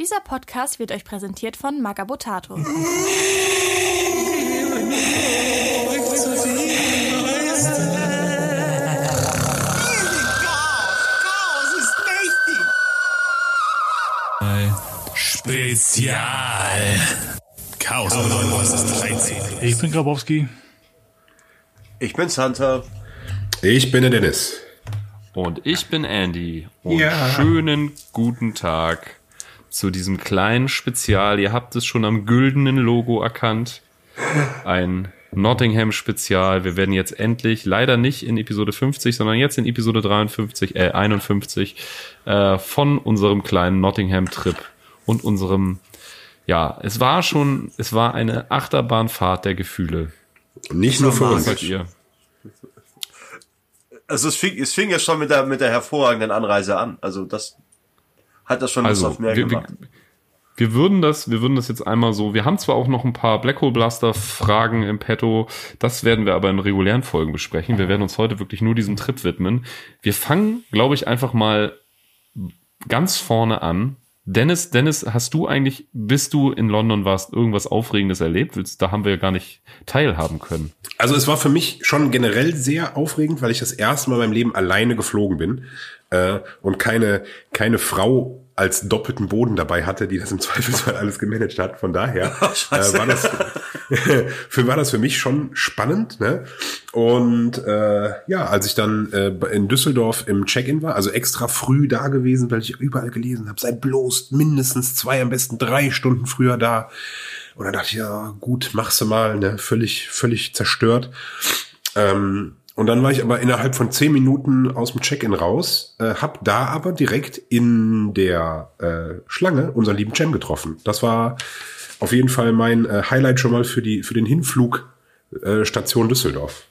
Dieser Podcast wird euch präsentiert von Magabotato. Spezial. Chaos 13. Ich bin Grabowski. Ich bin Santa. Ich bin der Dennis. Und ich bin Andy. Und Ja. schönen guten Tag zu diesem kleinen Spezial. Ihr habt es schon am güldenen Logo erkannt. Ein Nottingham-Spezial. Wir werden jetzt endlich, leider nicht in Episode 50, sondern jetzt in Episode 53, äh, 51, äh, von unserem kleinen Nottingham-Trip und unserem, ja, es war schon, es war eine Achterbahnfahrt der Gefühle. Nicht nur für uns. Also es fing, es fing ja schon mit der, mit der hervorragenden Anreise an. Also das hat das schon Lust Also, auf mehr wir, wir, gemacht. wir würden das, wir würden das jetzt einmal so, wir haben zwar auch noch ein paar Black Hole Blaster Fragen im Petto, das werden wir aber in regulären Folgen besprechen. Wir werden uns heute wirklich nur diesem Trip widmen. Wir fangen, glaube ich, einfach mal ganz vorne an. Dennis, Dennis, hast du eigentlich, bis du in London warst, irgendwas Aufregendes erlebt? Willst- Da haben wir ja gar nicht teilhaben können. Also es war für mich schon generell sehr aufregend, weil ich das erste Mal in meinem Leben alleine geflogen bin äh, und keine keine Frau als doppelten Boden dabei hatte, die das im Zweifelsfall alles gemanagt hat. Von daher äh, war das für war das für mich schon spannend. Ne? Und äh, ja, als ich dann äh, in Düsseldorf im Check-in war, also extra früh da gewesen, weil ich überall gelesen habe, sei bloß mindestens zwei, am besten drei Stunden früher da. Und dann dachte ich, ja, gut, machst du mal, ne, völlig, völlig zerstört. Ähm, und dann war ich aber innerhalb von zehn Minuten aus dem Check-in raus, äh, hab da aber direkt in der äh, Schlange unseren lieben Cem getroffen. Das war auf jeden Fall mein äh, Highlight schon mal für die für den Hinflug äh, Station Düsseldorf.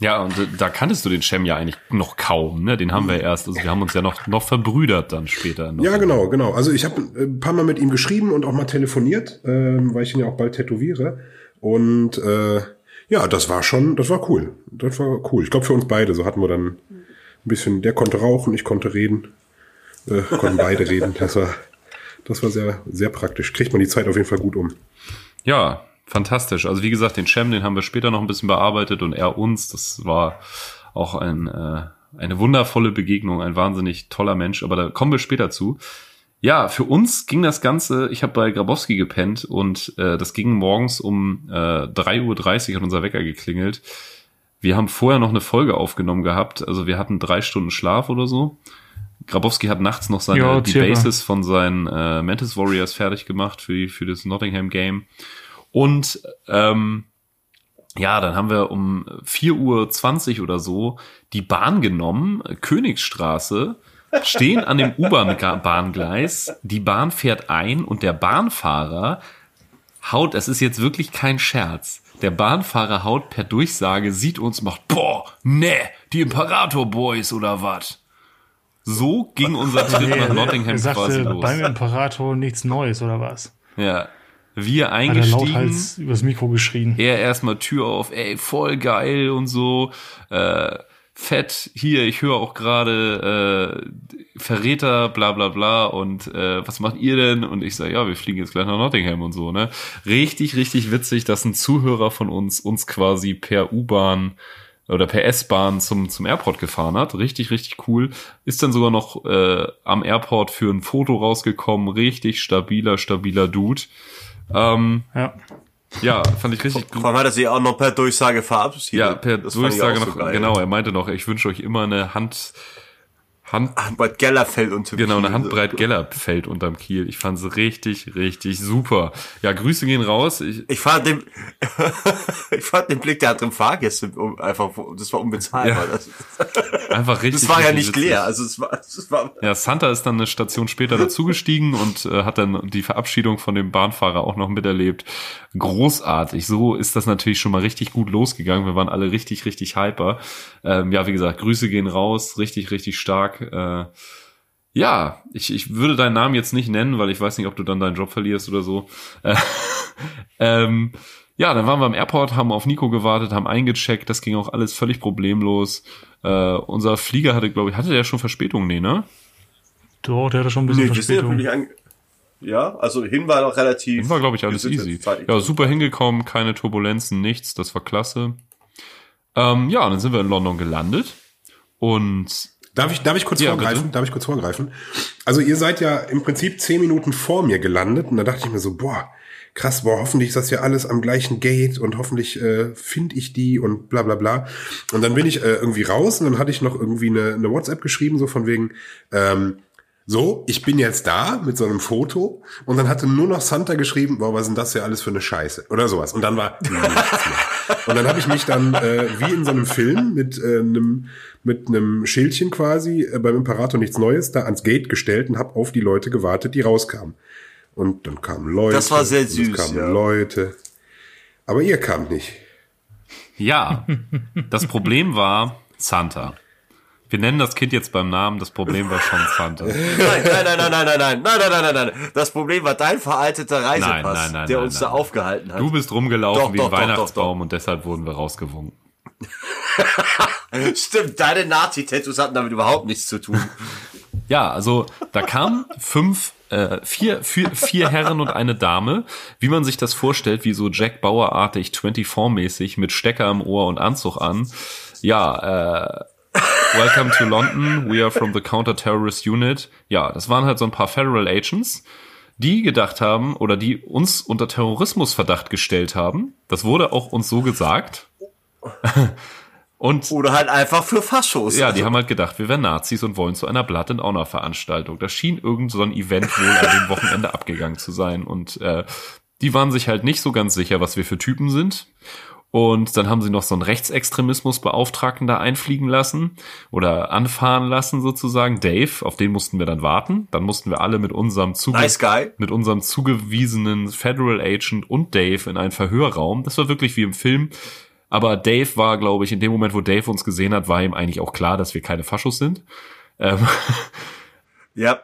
Ja, und äh, da kanntest du den Cem ja eigentlich noch kaum, ne? Den haben wir erst, also wir haben uns ja noch, noch verbrüdert dann später. Noch. Ja, genau, genau. Also ich habe ein paar Mal mit ihm geschrieben und auch mal telefoniert, ähm, weil ich ihn ja auch bald tätowiere. Und äh, ja, das war schon, das war cool. Das war cool. Ich glaube für uns beide. So hatten wir dann ein bisschen, der konnte rauchen, ich konnte reden. Äh, konnten beide reden. Das war, das war sehr, sehr praktisch. Kriegt man die Zeit auf jeden Fall gut um. Ja, fantastisch. Also wie gesagt, den Cem, den haben wir später noch ein bisschen bearbeitet und er uns. Das war auch ein, äh, eine wundervolle Begegnung, ein wahnsinnig toller Mensch, aber da kommen wir später zu. Ja, für uns ging das Ganze, ich habe bei Grabowski gepennt und äh, das ging morgens um äh, 3.30 Uhr hat unser Wecker geklingelt. Wir haben vorher noch eine Folge aufgenommen gehabt, also wir hatten drei Stunden Schlaf oder so. Grabowski hat nachts noch seine Ja, die. Bases von seinen äh, Mantis Warriors fertig gemacht für, die, für das Nottingham Game. Und ähm, ja, dann haben wir um 4.20 Uhr oder so die Bahn genommen, Königsstraße, stehen an dem U-Bahn-Bahngleis, die Bahn fährt ein und der Bahnfahrer haut, es ist jetzt wirklich kein Scherz, der Bahnfahrer haut per Durchsage, sieht uns, macht, boah, ne, die Imperator Boys oder was? So ging unser Trip nach Nottingham er quasi sagte los. beim Imperator nichts Neues oder was? Ja. Wir Hat er eingestiegen. lauthals übers Mikro geschrien. er erstmal Tür auf, ey, voll geil und so. Äh, fett, hier, ich höre auch gerade äh, Verräter, bla bla bla und äh, was macht ihr denn? Und ich sage, ja, wir fliegen jetzt gleich nach Nottingham und so, ne? Richtig, richtig witzig, dass ein Zuhörer von uns uns quasi per U-Bahn oder per S-Bahn zum, zum Airport gefahren hat. Richtig, richtig cool. Ist dann sogar noch äh, am Airport für ein Foto rausgekommen. Richtig stabiler, stabiler Dude. Ähm, Ja. Ja, fand ich richtig Vor allem hat er sich auch noch per Durchsage verabschiedet. ja, per Das Durchsage noch, so genau, er meinte noch, ich wünsche euch immer eine Hand, Hand, Bad Gellerfeld und genau, eine Handbreit Gellerfeld unterm Kiel. Ich fand's richtig, richtig super. Ja, Grüße gehen raus. Ich, Ich fand den, ich fand den Blick der anderen Fahrgäste einfach, das war unbezahlbar. Ja. Das, einfach richtig. das war ja richtig nicht witzig. leer, also es war, es war, Ja, Santa ist dann eine Station später dazugestiegen und äh, hat dann die Verabschiedung von dem Bahnfahrer auch noch miterlebt. Großartig. So ist das natürlich schon mal richtig gut losgegangen. Wir waren alle richtig, richtig hyper. Ähm, ja, wie gesagt, Grüße gehen raus. Richtig, richtig stark. Äh, ja, ich, ich würde deinen Namen jetzt nicht nennen, weil ich weiß nicht, ob du dann deinen Job verlierst oder so. Äh, ähm, ja, dann waren wir am Airport, haben auf Nico gewartet, haben eingecheckt. Das ging auch alles völlig problemlos. Äh, unser Flieger hatte, glaube ich, hatte der schon Verspätung? Nee, ne? Doch, der hatte schon ein bisschen nee, Verspätung. Ja, also hin war noch relativ. Hin war, glaube ich, alles easy. Ja, super hingekommen, keine Turbulenzen, nichts, das war klasse. Ähm, ja, dann sind wir in London gelandet und Darf ich, darf ich kurz Ja, vorgreifen? bitte. Darf ich kurz vorgreifen? Also ihr seid ja im Prinzip zehn Minuten vor mir gelandet und da dachte ich mir so, boah, krass, boah, hoffentlich ist das ja alles am gleichen Gate und hoffentlich äh, finde ich die und bla bla bla. Und dann bin ich äh, irgendwie raus und dann hatte ich noch irgendwie eine, eine WhatsApp geschrieben, so von wegen, ähm, so, ich bin jetzt da mit so einem Foto und dann hatte nur noch Santa geschrieben, boah, was ist denn das ja alles für eine Scheiße oder sowas. Und dann war nichts mehr. Und dann habe ich mich dann äh, wie in so einem Film mit äh, einem mit einem Schildchen quasi äh, beim Imperator nichts Neues da ans Gate gestellt und habe auf die Leute gewartet, die rauskamen. Und dann kamen Leute. Das war sehr und es süß, kamen ja. Leute. Aber ihr kamt nicht. ja, das Problem war Santa. Wir nennen das Kind jetzt beim Namen, das Problem war schon Santa. Nein, nein, nein, nein, nein, nein, nein, nein, nein, nein, nein, nein. Das Problem war dein veralteter Reisepass, Nein, nein, nein, der uns da aufgehalten hat. Du bist rumgelaufen Doch, wie ein doch, Weihnachtsbaum doch, und deshalb wurden wir rausgewunken. Stimmt, deine Nazi-Tattoos hatten damit überhaupt nichts zu tun. Ja, also da kamen fünf, äh, vier, vier, vier Herren und eine Dame, wie man sich das vorstellt, wie so Jack Bauer-artig 24-mäßig mit Stecker im Ohr und Anzug an. Ja, äh, Welcome to London, we are from the Counter-Terrorist Unit. Ja, das waren halt so ein paar Federal Agents, die gedacht haben oder die uns unter Terrorismusverdacht gestellt haben. Das wurde auch uns so gesagt. Und Oder halt einfach für Faschos. ja, die haben halt gedacht, wir wären Nazis und wollen zu einer Blood and Honor Veranstaltung. Das schien irgend so ein Event wohl an dem Wochenende abgegangen zu sein. Und äh, die waren sich halt nicht so ganz sicher, was wir für Typen sind. Und dann haben sie noch so einen Rechtsextremismusbeauftragten da einfliegen lassen oder anfahren lassen sozusagen. Dave, auf den mussten wir dann warten. Dann mussten wir alle mit unserem Zuge Nice mit unserem zugewiesenen Federal Agent und Dave in einen Verhörraum. Das war wirklich wie im Film. Aber Dave war, glaube ich, in dem Moment, wo Dave uns gesehen hat, war ihm eigentlich auch klar, dass wir keine Faschos sind. Ähm, Ja.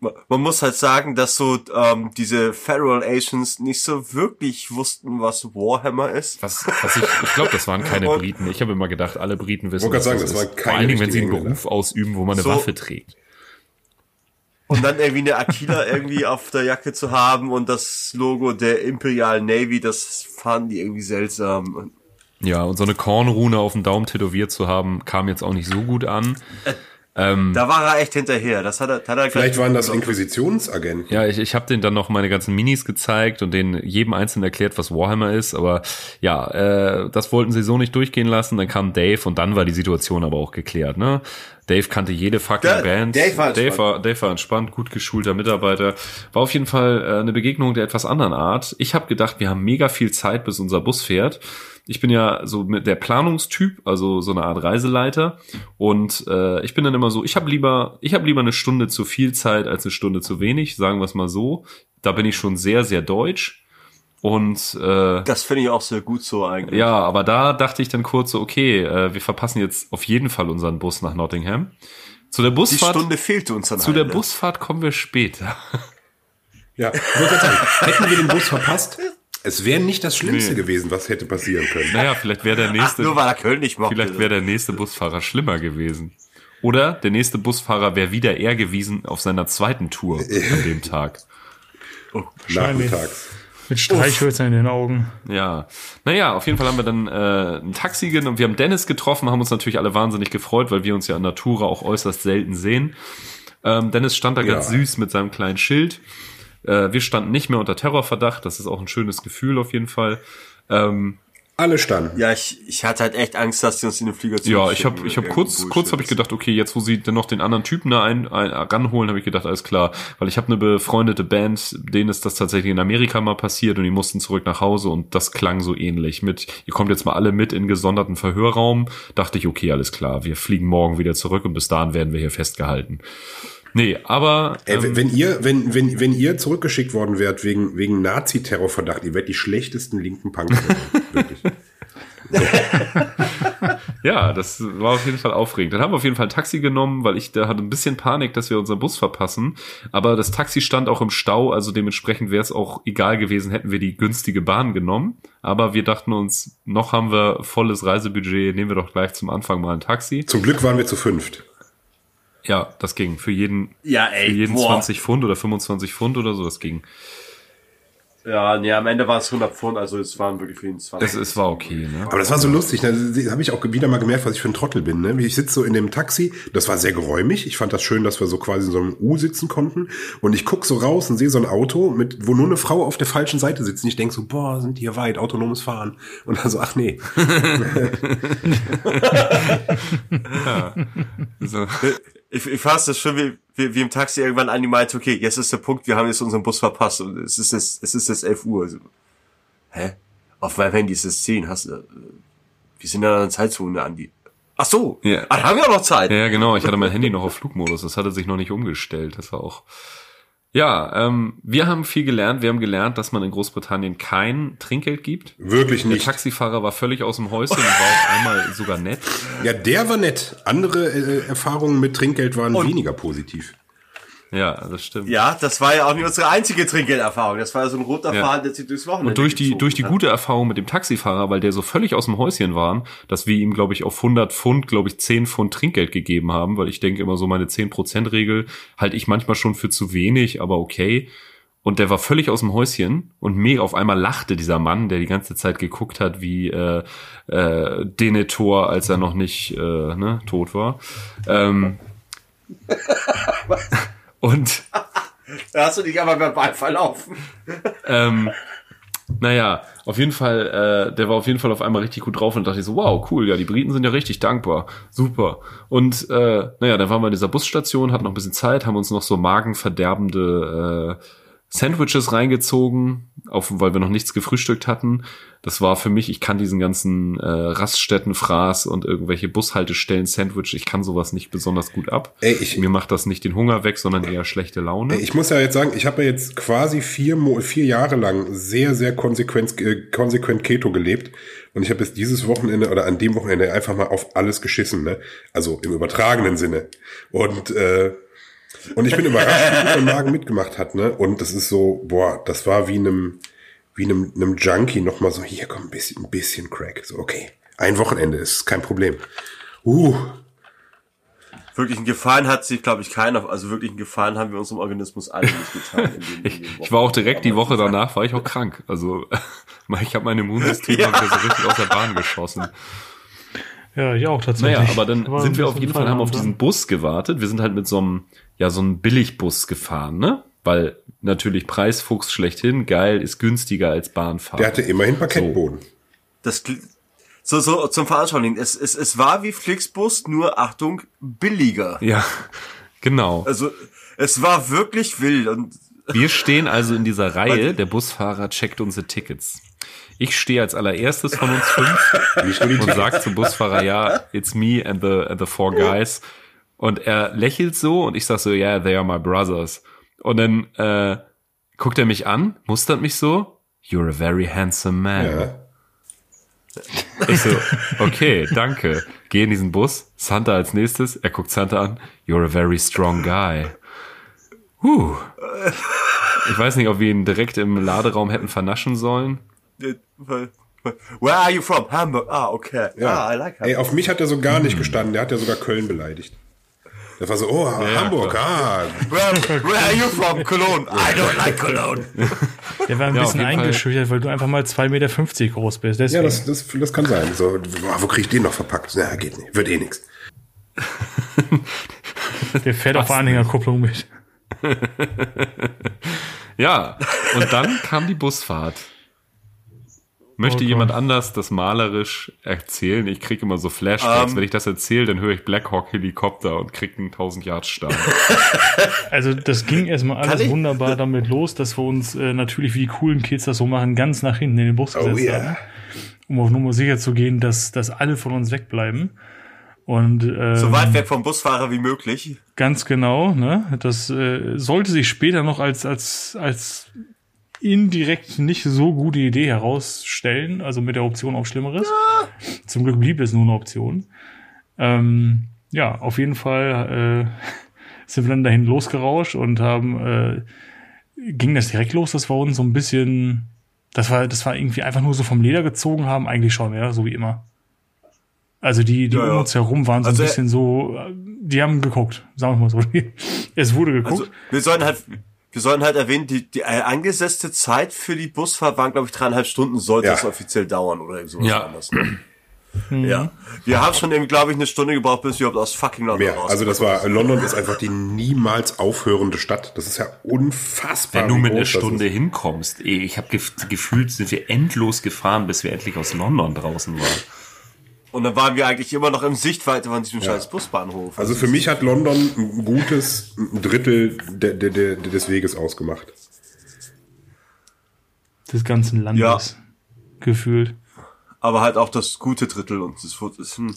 Man muss halt sagen, dass so ähm, diese Federal Agents nicht so wirklich wussten, was Warhammer ist. was, was ich, ich glaube, das waren keine Und- Briten. Ich habe immer gedacht, alle Briten wissen, was gerade das sagen, das ist. Vor allen Dingen, wenn sie einen Beruf ausüben, wo man eine So. Waffe trägt. Und dann irgendwie eine Aquila irgendwie auf der Jacke zu haben und das Logo der Imperial Navy, das fanden die irgendwie seltsam. Ja, und so eine Kornrune auf dem Daumen tätowiert zu haben, kam jetzt auch nicht so gut an. Ähm, Da war er echt hinterher. Das hat er, hat er Vielleicht waren das Inquisitionsagenten. Ja, ich, ich habe denen dann noch meine ganzen Minis gezeigt und denen jedem einzeln erklärt, was Warhammer ist. Aber ja, äh, das wollten sie so nicht durchgehen lassen. Dann kam Dave und dann war die Situation aber auch geklärt. Ne? Dave kannte jede fucking Da- Band. Dave war Dave, entspannt. war, Dave war entspannt, gut geschulter Mitarbeiter. War auf jeden Fall äh, eine Begegnung der etwas anderen Art. Ich habe gedacht, wir haben mega viel Zeit, bis unser Bus fährt. Ich bin ja so mit der Planungstyp, also so eine Art Reiseleiter. Und äh, ich bin dann immer so, ich habe lieber, ich habe lieber eine Stunde zu viel Zeit als eine Stunde zu wenig, sagen wir es mal so. Da bin ich schon sehr, sehr deutsch. Und äh, Das finde ich auch sehr gut so eigentlich. ja, aber da dachte ich dann kurz so, okay, äh, wir verpassen jetzt auf jeden Fall unseren Bus nach Nottingham. Zu der Die Busfahrt, Stunde fehlte uns dann zu der? Busfahrt kommen wir später. Ja, sagen, hätten wir den Bus verpasst, es wäre nicht das Schlimmste Nee. gewesen, was hätte passieren können. Naja, vielleicht wäre der Ach, nächste, nur weil er Köln nicht mochte. vielleicht wäre der nächste Busfahrer schlimmer gewesen. Oder der nächste Busfahrer wäre wieder er gewesen auf seiner zweiten Tour an dem Tag. Wahrscheinlich. Nachmittags. Mit Streichhölzern in den Augen. Ja, naja, auf jeden Fall haben wir dann äh, ein Taxi genommen. Wir haben Dennis getroffen, haben uns natürlich alle wahnsinnig gefreut, weil wir uns ja in Natura auch äußerst selten sehen. Ähm, Dennis stand da Ja. ganz süß mit seinem kleinen Schild. Äh, wir standen nicht mehr unter Terrorverdacht. Das ist auch ein schönes Gefühl auf jeden Fall. Ähm, Alle standen. Ja, ich, ich hatte halt echt Angst, dass die uns in den Flieger ja, ich habe ich hab kurz kurz habe ich gedacht, okay, jetzt wo sie dann noch den anderen Typen da ein, ein ranholen, habe ich gedacht, alles klar, weil ich habe eine befreundete Band, denen ist das tatsächlich in Amerika mal passiert und die mussten zurück nach Hause und das klang so ähnlich mit, ihr kommt jetzt mal alle mit in gesonderten Verhörraum, dachte ich, okay, alles klar, wir fliegen morgen wieder zurück und bis dahin werden wir hier festgehalten. Nee, aber Ey, ähm, wenn- wenn ihr, wenn, wenn, wenn ihr zurückgeschickt worden wärt wegen, wegen Nazi-Terrorverdacht, ihr wärt die schlechtesten linken Punks. Wirklich. Ja, das war auf jeden Fall aufregend. Dann haben wir auf jeden Fall ein Taxi genommen, weil ich da hatte ein bisschen Panik, dass wir unseren Bus verpassen. Aber das Taxi stand auch im Stau, also dementsprechend wäre es auch egal gewesen, hätten wir die günstige Bahn genommen. Aber wir dachten uns, noch haben wir volles Reisebudget, nehmen wir doch gleich zum Anfang mal ein Taxi. Zum Glück waren wir zu fünft. Ja, das ging. Für jeden, Ja, ey, für jeden boah. 20 Pfund oder 25 Pfund oder so, das ging. Ja, nee, am Ende war es 100 Pfund, also es waren wirklich für ihn 20. Es, es war okay, ne? Aber das war so lustig, ne? da habe ich auch wieder mal gemerkt, was ich für ein Trottel bin. Ne? Ich sitze so in dem Taxi, das war sehr geräumig. Ich fand das schön, dass wir so quasi in so einem U sitzen konnten. Und ich guck so raus und sehe so ein Auto, mit, wo nur eine Frau auf der falschen Seite sitzt. Und ich denk so, boah, sind die hier weit, autonomes Fahren. Und dann so, ach nee. So. Ich, ich fasse das schon wie, wie, wie im Taxi irgendwann an, die meinte, okay, jetzt ist der Punkt, wir haben jetzt unseren Bus verpasst und es ist jetzt, es ist jetzt 11 Uhr. Also, hä? Auf meinem Handy ist es 10, hast du, äh, wir sind ja in einer Zeitzone, Andi. Ach so, Ja. ah, da haben wir auch noch Zeit. Ja, genau. Ich hatte mein Handy noch auf Flugmodus. Das hatte sich noch nicht umgestellt. Das war auch. Ja, ähm, wir haben viel gelernt. Wir haben gelernt, dass man in Großbritannien kein Trinkgeld gibt. Wirklich Der nicht. Taxifahrer war völlig aus dem Häuschen und war auf einmal sogar nett. Ja, der war nett. Andere äh, Erfahrungen mit Trinkgeld waren Und- weniger positiv. Ja, das stimmt. Ja, das war ja auch nicht unsere einzige Trinkgelderfahrung. Das war ja so ein roter Ja. Faden, der sich durchs Wochenende Und durch die, durch die hat. gute Erfahrung mit dem Taxifahrer, weil der so völlig aus dem Häuschen war, dass wir ihm, glaube ich, auf 100 Pfund, glaube ich, 10 Pfund Trinkgeld gegeben haben, weil ich denke immer so meine 10%-Regel halte ich manchmal schon für zu wenig, aber okay. Und der war völlig aus dem Häuschen und mega auf einmal lachte dieser Mann, der die ganze Zeit geguckt hat wie äh, äh, Denethor, als er noch nicht äh, ne, tot war. Ähm, und Da hast du dich aber verbal verlaufen. ähm, naja, auf jeden Fall, äh, der war auf jeden Fall auf einmal richtig gut drauf und dachte ich so, wow, cool, ja, die Briten sind ja richtig dankbar, super. Und äh, naja, dann waren wir in dieser Busstation, hatten noch ein bisschen Zeit, haben uns noch so magenverderbende äh, Sandwiches reingezogen, auf, weil wir noch nichts gefrühstückt hatten. Das war für mich, ich kann diesen ganzen äh, Raststättenfraß und irgendwelche Bushaltestellen Sandwich, ich kann sowas nicht besonders gut ab. Ey, ich- Mir macht das nicht den Hunger weg, sondern eher schlechte Laune. Ich muss ja jetzt sagen, ich habe ja jetzt quasi vier, vier Jahre lang sehr, sehr konsequent, äh, konsequent Keto gelebt. Und ich habe jetzt dieses Wochenende oder an dem Wochenende einfach mal auf alles geschissen, ne? Also im übertragenen Sinne. Und, äh, und ich bin überrascht, wie gut mein Magen mitgemacht hat, ne? Und das ist so, boah, das war wie einem, wie einem, einem Junkie nochmal so, hier komm, ein bisschen, ein bisschen Crack. So, okay. Ein Wochenende ist kein Problem. Uh, Wirklich einen Gefallen hat sich, glaube ich, keiner. Also wirklich einen Gefallen haben wir unserem Organismus alle nicht getan. in den- in den Ich war auch direkt die Woche danach, war ich auch krank. Also ich habe mein Immunsystem Ja. so richtig aus der Bahn geschossen. Ja, ich auch tatsächlich. Naja, aber dann sind wir auf jeden Fall, haben auf Feierabend, diesen Bus gewartet. Wir sind halt mit so einem, ja, so einem Billigbus gefahren, ne? Weil natürlich Preisfuchs schlechthin, geil, ist günstiger als Bahnfahren. der hatte immerhin Parkettboden. Das, kli- so, so, zum Veranschaulichen. Es, es, es war wie Flixbus, nur Achtung, billiger. ja, genau. Also, es war wirklich wild und Wir stehen also in dieser Reihe, der Busfahrer checkt unsere Tickets. Ich stehe als allererstes von uns fünf und sagt zum Busfahrer, ja, it's me and the, and the four guys. Und er lächelt so und ich sag so, yeah, they are my brothers. Und dann äh, guckt er mich an, mustert mich so, you're a very handsome man. Ja. Ich so, okay, danke. Geh in diesen Bus, Santa als nächstes, er guckt Santa an, you're a very strong guy. Huh. Ich weiß nicht, ob wir ihn direkt im Laderaum hätten vernaschen sollen. Where are you from? Hamburg. Ah, okay. Ja. Ah, I like Ey, Hamburg. auf mich hat er so gar nicht gestanden. Der hat ja sogar Köln beleidigt. Das war so, oh, Hamburg, ah. Where, where are you from? Cologne. I don't like Cologne. Der war ein Ja, bisschen eingeschüchtert, weil du einfach mal 2,50 Meter groß bist. Deswegen. Ja, das, das, das kann sein. So, boah, wo krieg ich den noch verpackt? Na, geht nicht. Wird eh nix. der fährt auf Anhängerkupplung mit. Ja, und dann kam die Busfahrt. Möchte Oh jemand anders das malerisch erzählen? Ich kriege immer so Flashbacks. Ähm. Wenn ich das erzähle, dann höre ich Black Hawk Helikopter und krieg einen 1000 Yard Start. Also das ging erstmal alles wunderbar damit los, dass wir uns äh, natürlich, wie die coolen Kids das so machen, ganz nach hinten in den Bus Oh gesetzt yeah. haben, um auf Nummer sicher zu gehen, dass, dass alle von uns wegbleiben. Und ähm, So weit weg vom Busfahrer wie möglich. Ganz genau, ne? Das äh, sollte sich später noch als, als, als indirekt nicht so gute Idee herausstellen, also mit der Option auf Schlimmeres. Zum Glück blieb es nur eine Option. Ähm, ja, auf jeden Fall äh, sind wir dann dahin losgerauscht und haben, äh, ging das direkt los, dass wir uns so ein bisschen, das war, das war irgendwie einfach nur so vom Leder gezogen haben, eigentlich schon, ja, so wie immer. Also die, die Ja, um ja. uns herum waren so Also, ein bisschen so, äh, die haben geguckt, sagen wir mal so. Es wurde geguckt. Also, wir sollen halt, wir sollen halt erwähnen, die, die äh, angesetzte Zeit für die Busfahrt waren, glaube ich, dreieinhalb Stunden, sollte Ja. es offiziell dauern oder sowas Ja. anders. Ne? Ja. Wir haben schon eben, glaube ich, eine Stunde gebraucht, bis wir überhaupt aus fucking London Mehr. raus. Also das war, London ist einfach die niemals aufhörende Stadt. Das ist ja unfassbar. Wenn du mit einer Stunde ist. hinkommst, ey, ich habe gef gefühlt, sind wir endlos gefahren, bis wir endlich aus London draußen waren. Und dann waren wir eigentlich immer noch im Sichtweite von diesem scheiß Busbahnhof. Also für mich hat London ein gutes Drittel de, de, de, des Weges ausgemacht. des ganzen Landes gefühlt. aber halt auch das gute Drittel und das ist, hm.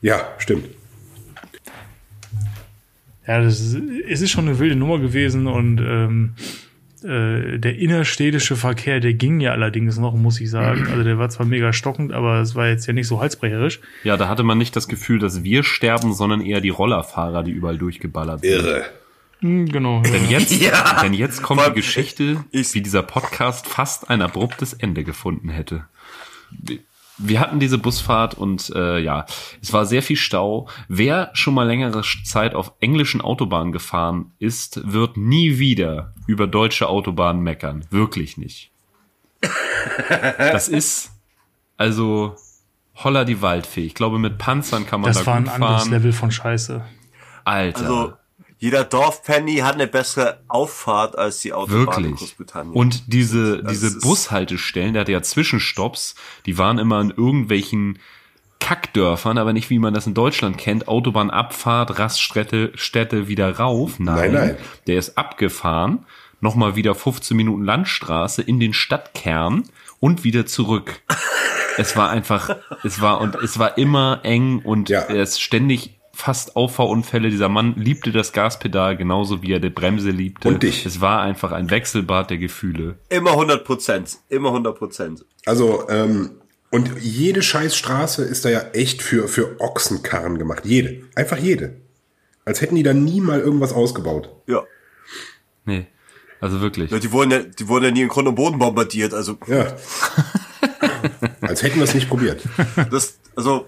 Ja, stimmt. Ja, das ist, es ist schon eine wilde Nummer gewesen und ähm, äh, der innerstädtische Verkehr, der ging ja allerdings noch, muss ich sagen. Also der war zwar mega stockend, aber es war jetzt ja nicht so halsbrecherisch. Ja, da hatte man nicht das Gefühl, dass wir sterben, sondern eher die Rollerfahrer, die überall durchgeballert sind. Irre. Hm, genau. Ja. Denn jetzt, Ja. denn jetzt kommt die Geschichte, ich- wie dieser Podcast fast ein abruptes Ende gefunden hätte. Wir hatten diese Busfahrt und äh, ja, es war sehr viel Stau. Wer schon mal längere Zeit auf englischen Autobahnen gefahren ist, wird nie wieder über deutsche Autobahnen meckern. Wirklich nicht. Das ist also holla die Waldfee. Ich glaube, mit Panzern kann man Das da war ein anderes fahren. Level von Scheiße. Alter. also jeder Dorfpenny hat eine bessere Auffahrt als die Autobahn in Wirklich. Großbritannien. Und diese, Das diese Bushaltestellen, der hatte ja Zwischenstopps, die waren immer in irgendwelchen Kackdörfern, aber nicht wie man das in Deutschland kennt, Autobahnabfahrt, Raststätte, Städte wieder rauf. Nein, Nein, nein. der ist abgefahren, nochmal wieder 15 Minuten Landstraße in den Stadtkern und wieder zurück. es war einfach, es war, und es war immer eng und Ja. er ist ständig fast Auffahrunfälle. Dieser Mann liebte das Gaspedal genauso wie er die Bremse liebte. Und dich. Es war einfach ein Wechselbad der Gefühle. immer 100 Prozent. Immer 100 Prozent. Also, ähm, und jede Scheißstraße ist da ja echt für, für Ochsenkarren gemacht. Jede. Einfach jede. Als hätten die da nie mal irgendwas ausgebaut. Ja. Nee. Also wirklich. ja. Die wurden ja, die wurden ja nie in Grund und Boden bombardiert. Also, Ja. Als hätten wir es nicht probiert. das, also,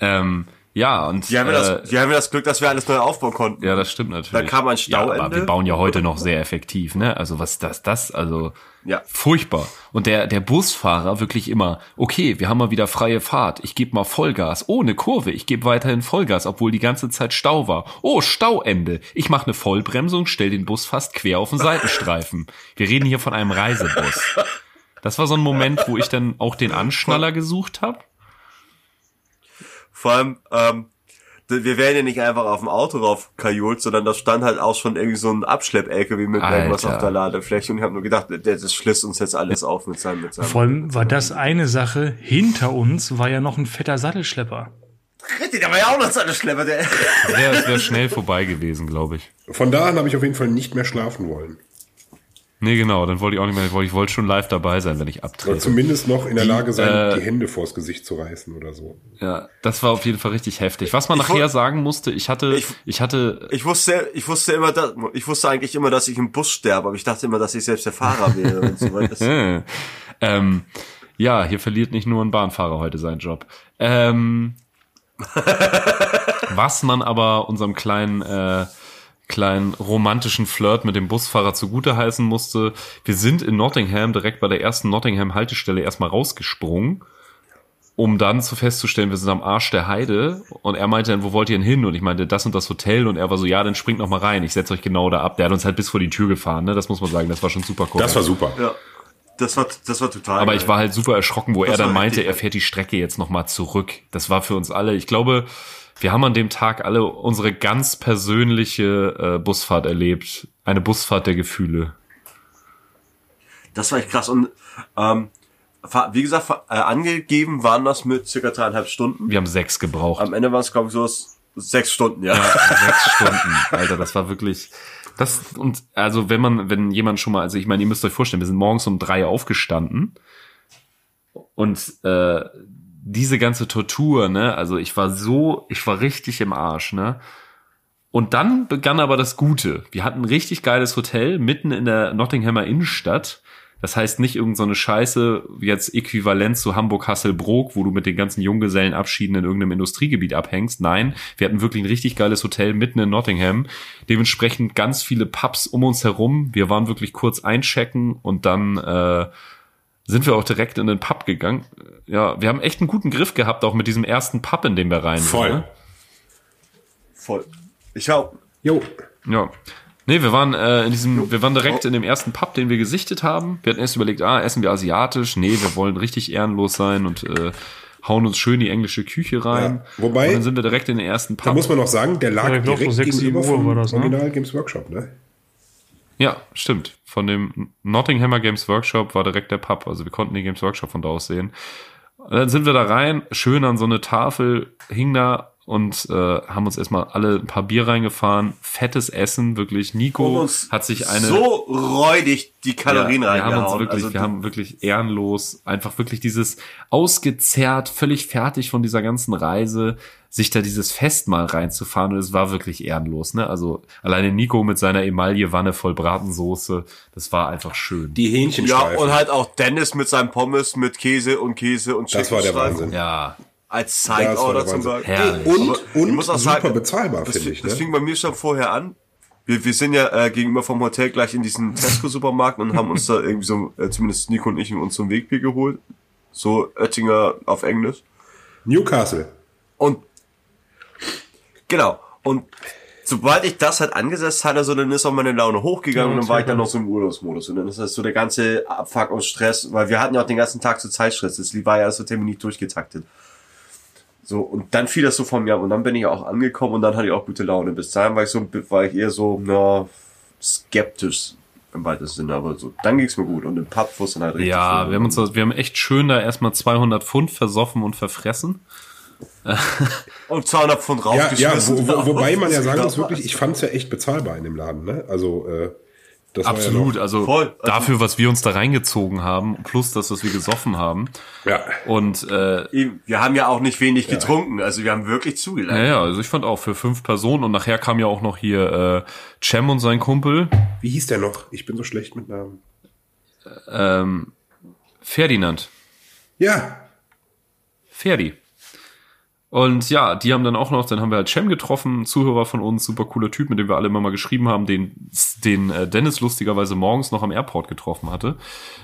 Ähm, ja, und die haben, äh, das, die haben ja das Glück, dass wir alles neu aufbauen konnten. ja, das stimmt natürlich. Da kam ein Ja, aber Stauende. wir bauen ja heute noch sehr effektiv, ne? Also was das, das, also Ja. furchtbar. Und der, der Busfahrer wirklich immer, okay, wir haben mal wieder freie Fahrt, ich gebe mal Vollgas, ohne Kurve, ich gebe weiterhin Vollgas, obwohl die ganze Zeit Stau war. Oh, Stauende. Ich mache eine Vollbremsung, stell den Bus fast quer auf den Seitenstreifen. Wir reden hier von einem Reisebus. Das war so ein Moment, wo ich dann auch den Anschnaller gesucht habe. Vor allem, ähm, wir werden ja nicht einfach auf dem Auto rauf kajult, sondern da stand halt auch schon irgendwie so ein Abschlepp-LKW mit Alter. irgendwas auf der Ladefläche und ich habe nur gedacht, der, das schließt uns jetzt alles auf mit seinem, mit seinem. Vor allem war das eine Sache. Hinter uns war ja noch ein fetter Sattelschlepper. Der war ja auch noch seine Schlepper, der. Wäre es wäre schnell vorbei gewesen, glaube ich. Von da an habe ich auf jeden Fall nicht mehr schlafen wollen. Nee, genau, dann wollte ich auch nicht mehr, ich wollte, ich wollte schon live dabei sein, wenn ich Oder abtrete. zumindest noch in der Lage sein, äh, die Hände vors Gesicht zu reißen oder so. Ja, das war auf jeden Fall richtig heftig. Was man Ich nachher sagen musste, ich hatte, ich, Ich- hatte, Ich wusste, ich wusste immer, dass, ich wusste eigentlich immer, dass ich im Bus sterbe, aber ich dachte immer, dass ich selbst der Fahrer wäre, soweit ist. äh, ähm, ja, hier verliert nicht nur ein Bahnfahrer heute seinen Job. Ähm, was man aber unserem kleinen, äh, kleinen romantischen Flirt mit dem Busfahrer zugute heißen musste, wir sind in Nottingham direkt bei der ersten Nottingham-Haltestelle erstmal rausgesprungen. um dann zu festzustellen, wir sind am Arsch der Heide. Und er meinte dann, wo wollt ihr denn hin? Und ich meinte, das und das Hotel. Und er war so, ja, dann springt noch mal rein. Ich setze euch genau da ab. Der hat uns halt bis vor die Tür gefahren, ne? Das muss man sagen. Das war schon super cool. Das war super. Ja. Das war, das war total. Aber geil. ich war halt super erschrocken, wo Das er dann meinte, er fährt die Strecke jetzt noch mal zurück. Das war für uns alle. Ich glaube, wir haben an dem Tag alle unsere ganz persönliche äh, Busfahrt erlebt. Eine Busfahrt der Gefühle. Das war echt krass. Und ähm, wie gesagt, äh, angegeben waren das mit circa dreieinhalb Stunden. Wir haben sechs gebraucht. Am Ende waren es, glaube ich, so sechs Stunden, ja. sechs Stunden, Alter, das war wirklich. Das und also wenn man, wenn jemand schon mal, also ich meine, ihr müsst euch vorstellen, wir sind morgens um drei aufgestanden und äh, diese ganze Tortur, ne, also ich war so, ich war richtig im Arsch, ne. Und dann begann aber das Gute. Wir hatten ein richtig geiles Hotel mitten in der Nottinghamer Innenstadt. Das heißt nicht irgendeine so Scheiße, jetzt äquivalent zu Hamburg-Hasselbrook, wo du mit den ganzen Junggesellenabschieden in irgendeinem Industriegebiet abhängst. Nein, wir hatten wirklich ein richtig geiles Hotel mitten in Nottingham. Dementsprechend ganz viele Pubs um uns herum. Wir waren wirklich kurz einchecken und dann äh, sind wir auch direkt in den Pub gegangen. Ja, wir haben echt einen guten Griff gehabt, auch mit diesem ersten Pub, in dem wir rein Voll. sind. Ne? Voll. Ich hab, Jo. Ja. Nee, wir waren äh, in diesem, wir waren direkt in dem ersten Pub, den wir gesichtet haben. Wir hatten erst überlegt, ah, essen wir asiatisch? Nee, wir wollen richtig ehrenlos sein und äh, hauen uns schön die englische Küche rein. Ja, wobei- und dann sind wir direkt in den ersten Da Pub. muss man noch sagen, der lag Ja, so direkt 6, 7 gegenüber Uhr vom war das, ne? Original Games Workshop, ne? Ja, stimmt. Von dem Nottinghammer Games Workshop war direkt der Pub. Also wir konnten den Games Workshop von da aus sehen. Und dann sind wir da rein, schön an so eine Tafel, hing da und äh, haben uns erstmal alle ein paar Bier reingefahren. Fettes Essen, wirklich. Nico uns hat sich eine so räudig die Kalorien ja, wir haben reingehauen. uns wirklich, Also wir haben wirklich ehrenlos, einfach wirklich dieses ausgezerrt, völlig fertig von dieser ganzen Reise, sich da dieses Fest mal reinzufahren und es war wirklich ehrenlos, ne? Also alleine Nico mit seiner Emaille-Wanne voll Bratensoße, das war einfach schön. Die ja, Hähnchenstreifen. und halt auch Dennis mit seinem Pommes mit Käse und Käse und das war der Wahnsinn. Ja, Als Side-Order der zum. Beispiel. Und, und muss auch super sagen, bezahlbar, Das, finde fing- ich. das Ne? fing bei mir schon vorher an. Wir, wir sind ja äh, gegenüber vom Hotel gleich in diesen Tesco-Supermarkt und haben uns da irgendwie so, äh, zumindest Nico und ich, uns so ein Wegbier geholt. So Oettinger auf Englisch. Newcastle. Und genau. Und sobald ich das halt angesetzt hatte, so dann ist auch meine Laune hochgegangen und dann war ich dann noch so im Urlaubsmodus. Und dann ist das so der ganze Abfuck und Stress, weil wir hatten ja auch den ganzen Tag so Zeitstress. Das war ja so terminlich durchgetaktet. So, und dann fiel das so von mir ab und dann bin ich auch angekommen und dann hatte ich auch gute Laune. Bis dahin war ich so, war ich eher so, na, skeptisch im weitesten Sinne, aber so, dann ging's mir gut und im Pub es dann halt richtig ja, wir haben uns, wir haben echt schön da erstmal 200 Pfund versoffen und verfressen. und 200 Pfund Ja, ja raufgeschmissen. wo, wo, wobei man ja sagen Ja, muss, wirklich, ich fand's ja echt bezahlbar in dem Laden. Ne? Also äh, das Absolut, ja also Voll. Also- dafür, was wir uns da reingezogen haben, plus das, was wir gesoffen haben. ja. Und äh, Wir haben ja auch nicht wenig getrunken, also wir haben wirklich Ja, zugelangt. ja, also ich fand auch für fünf Personen und nachher kam ja auch noch hier äh, Cem und sein Kumpel Wie hieß der noch? Ich bin so schlecht mit Namen. ähm, Ferdinand. Ja, Ferdi. Und ja, die haben dann auch noch, dann haben wir halt Cem getroffen, Zuhörer von uns, super cooler Typ, mit dem wir alle immer mal geschrieben haben, den, den äh, Dennis lustigerweise morgens noch am Airport getroffen hatte.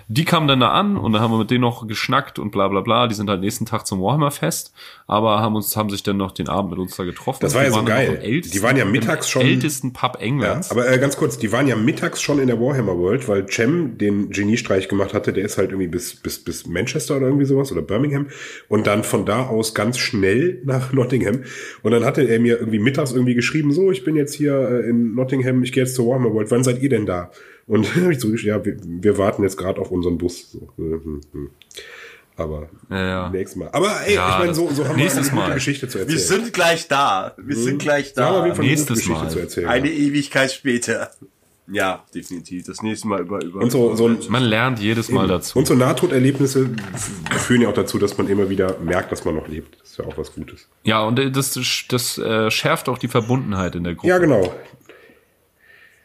Die kamen dann da an und dann haben wir mit denen noch geschnackt und bla bla bla. Die sind halt nächsten Tag zum Warhammer Fest, aber haben uns, haben sich dann noch den Abend mit uns da getroffen. Das war ja so geil. Die waren ja mittags schon- ältesten Pub ja. Englands. aber äh, ganz kurz, die waren ja mittags schon in der Warhammer World, weil Cem den Geniestreich gemacht hatte, der ist halt irgendwie bis, bis, bis Manchester oder irgendwie sowas oder Birmingham und dann von da aus ganz schnell nach Nottingham und dann hatte er mir irgendwie mittags irgendwie geschrieben, so, ich bin jetzt hier äh, in Nottingham, ich gehe jetzt zur Warhammer World, wann seid ihr denn da? Und dann habe ich so geschrieben, ja, wir, wir warten jetzt gerade auf unseren Bus. So. hm, hm. Aber Ja, ja. nächstes Mal. Aber ey, Ja, ich meine, so, so haben wir eine gute Mal. Geschichte zu erzählen. Wir sind gleich da. Wir sind gleich Da eine gute Nächstes Geschichte Mal. zu erzählen. Eine Ewigkeit später. Ja, definitiv. Das nächste Mal über über. Und so- so ein- Man lernt jedes Mal dazu. Und so Nahtoderlebnisse führen ja auch dazu, dass man immer wieder merkt, dass man noch lebt. Ist ja auch was Gutes. Ja, und das, das äh, schärft auch die Verbundenheit in der Gruppe. Ja, genau.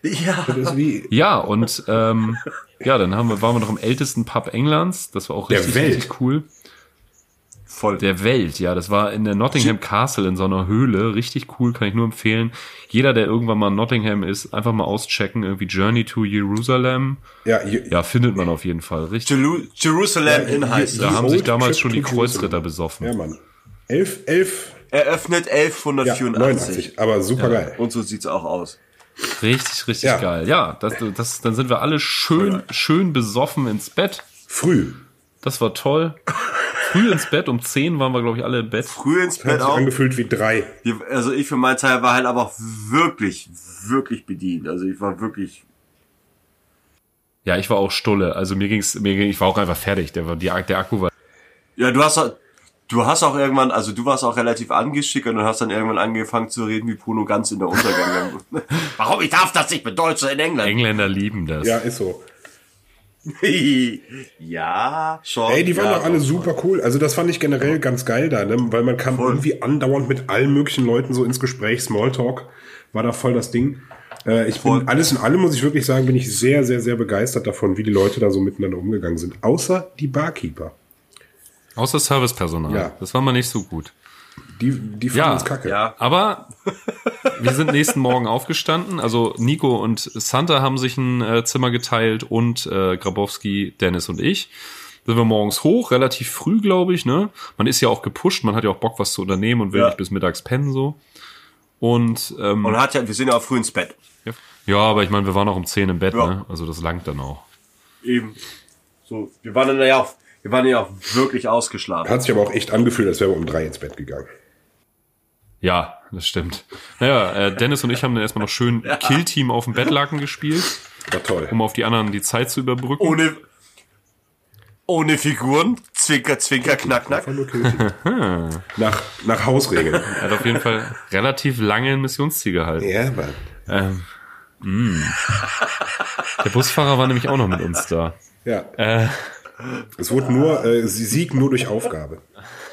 ja. Das ist wie Ja, und ähm, ja, dann haben wir, waren wir noch im ältesten Pub Englands. Das war auch Der richtig, Welt. richtig cool. Voll. Der Welt, ja. Das war in der Nottingham Castle in so einer Höhle. Richtig cool, kann ich nur empfehlen. Jeder, der irgendwann mal in Nottingham ist, einfach mal auschecken. Irgendwie Journey to Jerusalem. ja, je- Ja, findet man auf jeden Fall. Richtig. Jerusalem in heißt Da haben sich damals schon die. Kreuzritter besoffen. ja, Mann. Elf, elf, Eröffnet ja, 1184. 89. Aber super geil. Und so sieht's auch aus. Richtig, richtig Ja. geil. Ja, das, das, dann sind wir alle schön, schön besoffen ins Bett. Früh. Das war toll. Früh ins Bett, um 10 waren wir, glaube ich, alle im Bett. Früh ins Hat Bett sich auch. angefühlt wie drei. Also ich für meinen Teil war halt aber auch wirklich, wirklich bedient. Also ich war wirklich. Ja, ich war auch stulle. Also mir ging's, mir ging, ich war auch einfach fertig. Der, war, die, der Akku war. Ja, du hast Du hast auch irgendwann, also du warst auch relativ angeschickert und hast dann irgendwann angefangen zu reden wie Bruno ganz in der Untergang. Warum ich darf das nicht mit Deutscher in England? Engländer lieben das. Ja, ist so. ja, schon. Ey, die waren ja, doch alle super cool. Also das fand ich generell ganz geil da, ne? weil man kam Voll. irgendwie andauernd mit allen möglichen Leuten so ins Gespräch. Smalltalk war da voll das Ding. Äh, ich bin, alles in allem muss ich wirklich sagen, bin ich sehr, sehr, sehr begeistert davon, wie die Leute da so miteinander umgegangen sind. Außer die Barkeeper. Außer Servicepersonal. Ja. Das war mal nicht so gut. Die, die fanden Ja, uns kacke. Ja. Aber wir sind nächsten Morgen aufgestanden. Also Nico und Santa haben sich ein äh, Zimmer geteilt und äh, Grabowski, Dennis und ich. Sind wir morgens hoch, relativ früh, glaube ich. Ne, man ist ja auch gepusht, man hat ja auch Bock, was zu unternehmen und will Ja. nicht bis mittags pennen so. Und ähm, Und hat ja, wir sind ja auch früh ins Bett. ja, aber ich meine, wir waren auch um 10 im Bett, Ja. ne? Also das langt dann auch. Eben. So, wir waren dann ja auch, wir waren ja auch wirklich ausgeschlafen. Hat sich aber auch echt angefühlt, als wären wir um drei ins Bett gegangen. Ja, das stimmt. Naja, äh, Dennis und ich haben dann erstmal noch schön Killteam auf dem Bettlaken gespielt, War toll. um auf die anderen die Zeit zu überbrücken. Ohne, ohne Figuren. Zwinker, zwinker, knack, knack. Nach, nach Hausregeln. Er hat auf jeden Fall relativ lange ein Missionsziel gehalten. ja, aber Ähm, mm. Der Busfahrer war nämlich auch noch mit uns da. ja. Äh, Es wurde nur, äh, sie Sieg nur durch Aufgabe.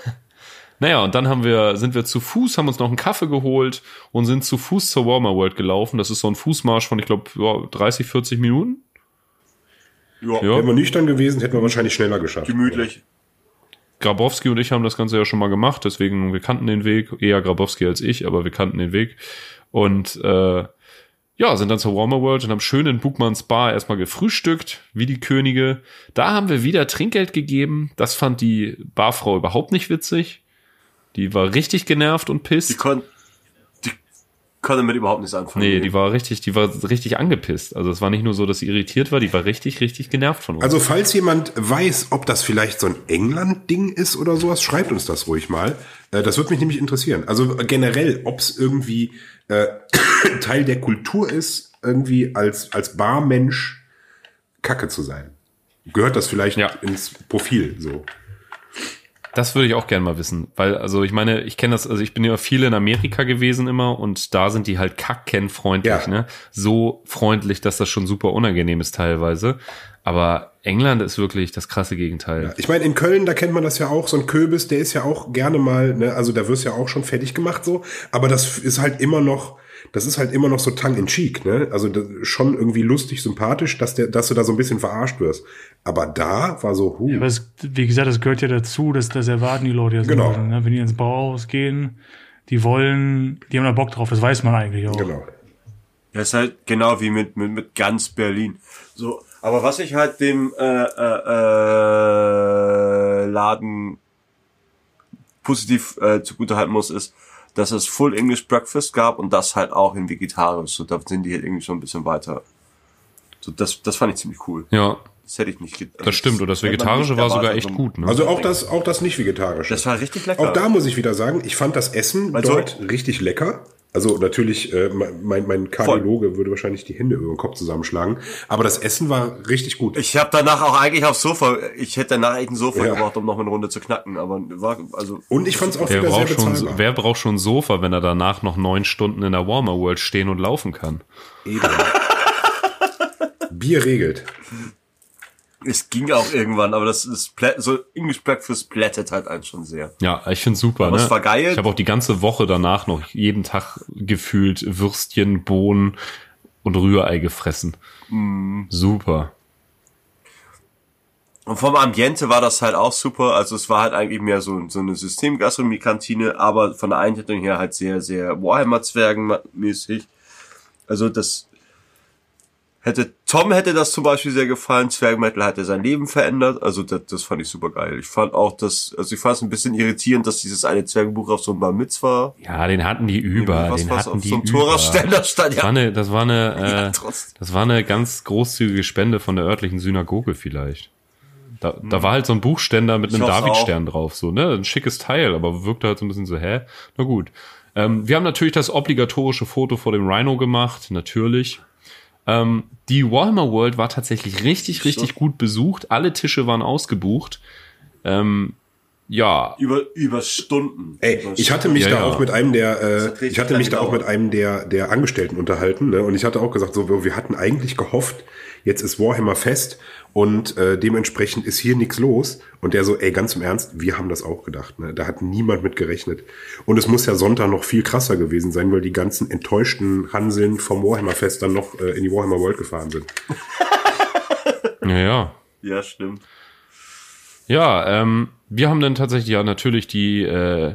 naja, und dann haben wir, sind wir zu Fuß, haben uns noch einen Kaffee geholt und sind zu Fuß zur Warmer World gelaufen. Das ist so ein Fußmarsch von, ich glaube, ja, 30, 40 Minuten. Ja, Ja. Wären wir nüchtern gewesen, hätten wir wahrscheinlich schneller geschafft. gemütlich. Grabowski und ich haben das Ganze ja schon mal gemacht, deswegen wir kannten den Weg, eher Grabowski als ich, aber wir kannten den Weg und äh, ja, sind dann zur Warmer World und haben schön in Bugmanns Bar erstmal gefrühstückt, wie die Könige. Da haben wir wieder Trinkgeld gegeben. Das fand die Barfrau überhaupt nicht witzig. Die war richtig genervt und pisst. die konnte mit überhaupt nichts anfangen. Nee, die war richtig, die war richtig angepisst. Also es war nicht nur so, dass sie irritiert war, die war richtig, richtig genervt von uns. Also falls jemand weiß, ob das vielleicht so ein England-Ding ist oder sowas, schreibt uns das ruhig mal. Äh, Das würde mich nämlich interessieren. Also generell, ob es irgendwie äh, Teil der Kultur ist, irgendwie als, als Barmensch Kacke zu sein. Gehört das vielleicht Ja. ins Profil so? Das würde ich auch gerne mal wissen, weil also ich meine, ich kenne das, also ich bin ja viel in Amerika gewesen immer und da sind die halt kackenfreundlich, Ja. ne? So freundlich, dass das schon super unangenehm ist teilweise. Aber England ist wirklich das krasse Gegenteil. Ich meine, in Köln, da kennt man das ja auch, so ein Köbis, der ist ja auch gerne mal, ne, also da wirst ja auch schon fertig gemacht so, aber das ist halt immer noch, das ist halt immer noch so tongue in cheek, ne? Also das ist schon irgendwie lustig, sympathisch, dass der, dass du da so ein bisschen verarscht wirst. Aber da war so, huh, Aber es, wie gesagt, das gehört ja dazu, dass das erwarten die Leute ja so. Genau. Ne? Wenn die ins Bauhaus gehen, die wollen, die haben da Bock drauf, das weiß man eigentlich auch. genau. Das ist halt genau wie mit, mit, mit ganz Berlin. So, aber was ich halt dem äh, äh, äh, Laden positiv äh, zugutehalten muss, ist, dass es Full English Breakfast gab und das halt auch in vegetarisch. So, da sind die halt irgendwie schon ein bisschen weiter. So, das, das fand ich ziemlich cool. Ja, Das hätte ich nicht ge- also das stimmt. Und das Vegetarische war sogar echt gut, ne? Also auch das, auch das nicht vegetarische. Das war richtig lecker. Auch da muss ich wieder sagen, ich fand das Essen Also- dort richtig lecker. Also natürlich, äh, mein, mein Kardiologe würde wahrscheinlich die Hände über den Kopf zusammenschlagen. Aber das Essen war richtig gut. Ich habe danach auch eigentlich aufs Sofa, ich hätte danach echt ein Sofa Ja. gebraucht, um noch eine Runde zu knacken, aber war, also. Und ich fand es auch wer wieder sehr braucht, schon, bezahlbar. wer braucht schon ein Sofa, wenn er danach noch neun Stunden in der Warmer World stehen und laufen kann? Eben. Bier regelt. Es ging auch irgendwann, aber das ist, so English Breakfast plättet halt einen schon sehr. Ja, ich find's super. Aber ne? es war geil. Ich habe auch die ganze Woche danach noch jeden Tag gefühlt Würstchen, Bohnen und Rührei gefressen. Mhm. Super. Und vom Ambiente war das halt auch super. Also es war halt eigentlich mehr so, so eine Systemgastronomie-Kantine, aber von der Einrichtung her halt sehr, sehr Warhammer-Zwergen-mäßig. Also das hätte, Tom hätte das zum Beispiel sehr gefallen. Zwergmetal hatte sein Leben verändert. Also das, das fand ich super geil. Ich fand auch das, also ich fand es ein bisschen irritierend, dass dieses eine Zwergenbuch auf so einem Bar Mitzvah Ja, den hatten die über. was, den was hatten auf die so einem. Toraständer stand. Das war Ja, eine, das war eine, äh, Ja, das war eine ganz großzügige Spende von der örtlichen Synagoge vielleicht. Da, da war halt so ein Buchständer mit einem Davidstern drauf, so, ne? Ein schickes Teil, aber wirkte halt so ein bisschen so, hä? Na gut. Ähm, wir haben natürlich das obligatorische Foto vor dem Rhino gemacht, natürlich. Ähm, die Warhammer World war tatsächlich richtig, richtig gut besucht. Alle Tische waren ausgebucht. Ähm, ja, über, über Stunden. Ey, über ich hatte mich Ja, da ja. auch mit einem der, äh, ich hatte mich da auch mit einem der, der Angestellten unterhalten, ne? Und ich hatte auch gesagt, so, wir hatten eigentlich gehofft, jetzt ist Warhammer fest und äh, dementsprechend ist hier nichts los. Und der so, ey, ganz im Ernst, wir haben das auch gedacht. Ne? Da hat niemand mit gerechnet. Und es muss ja Sonntag noch viel krasser gewesen sein, weil die ganzen enttäuschten Hanseln vom Warhammer Fest dann noch äh, in die Warhammer World gefahren sind. Ja, ja. Ja, stimmt. Ja, ähm, wir haben dann tatsächlich ja natürlich die äh,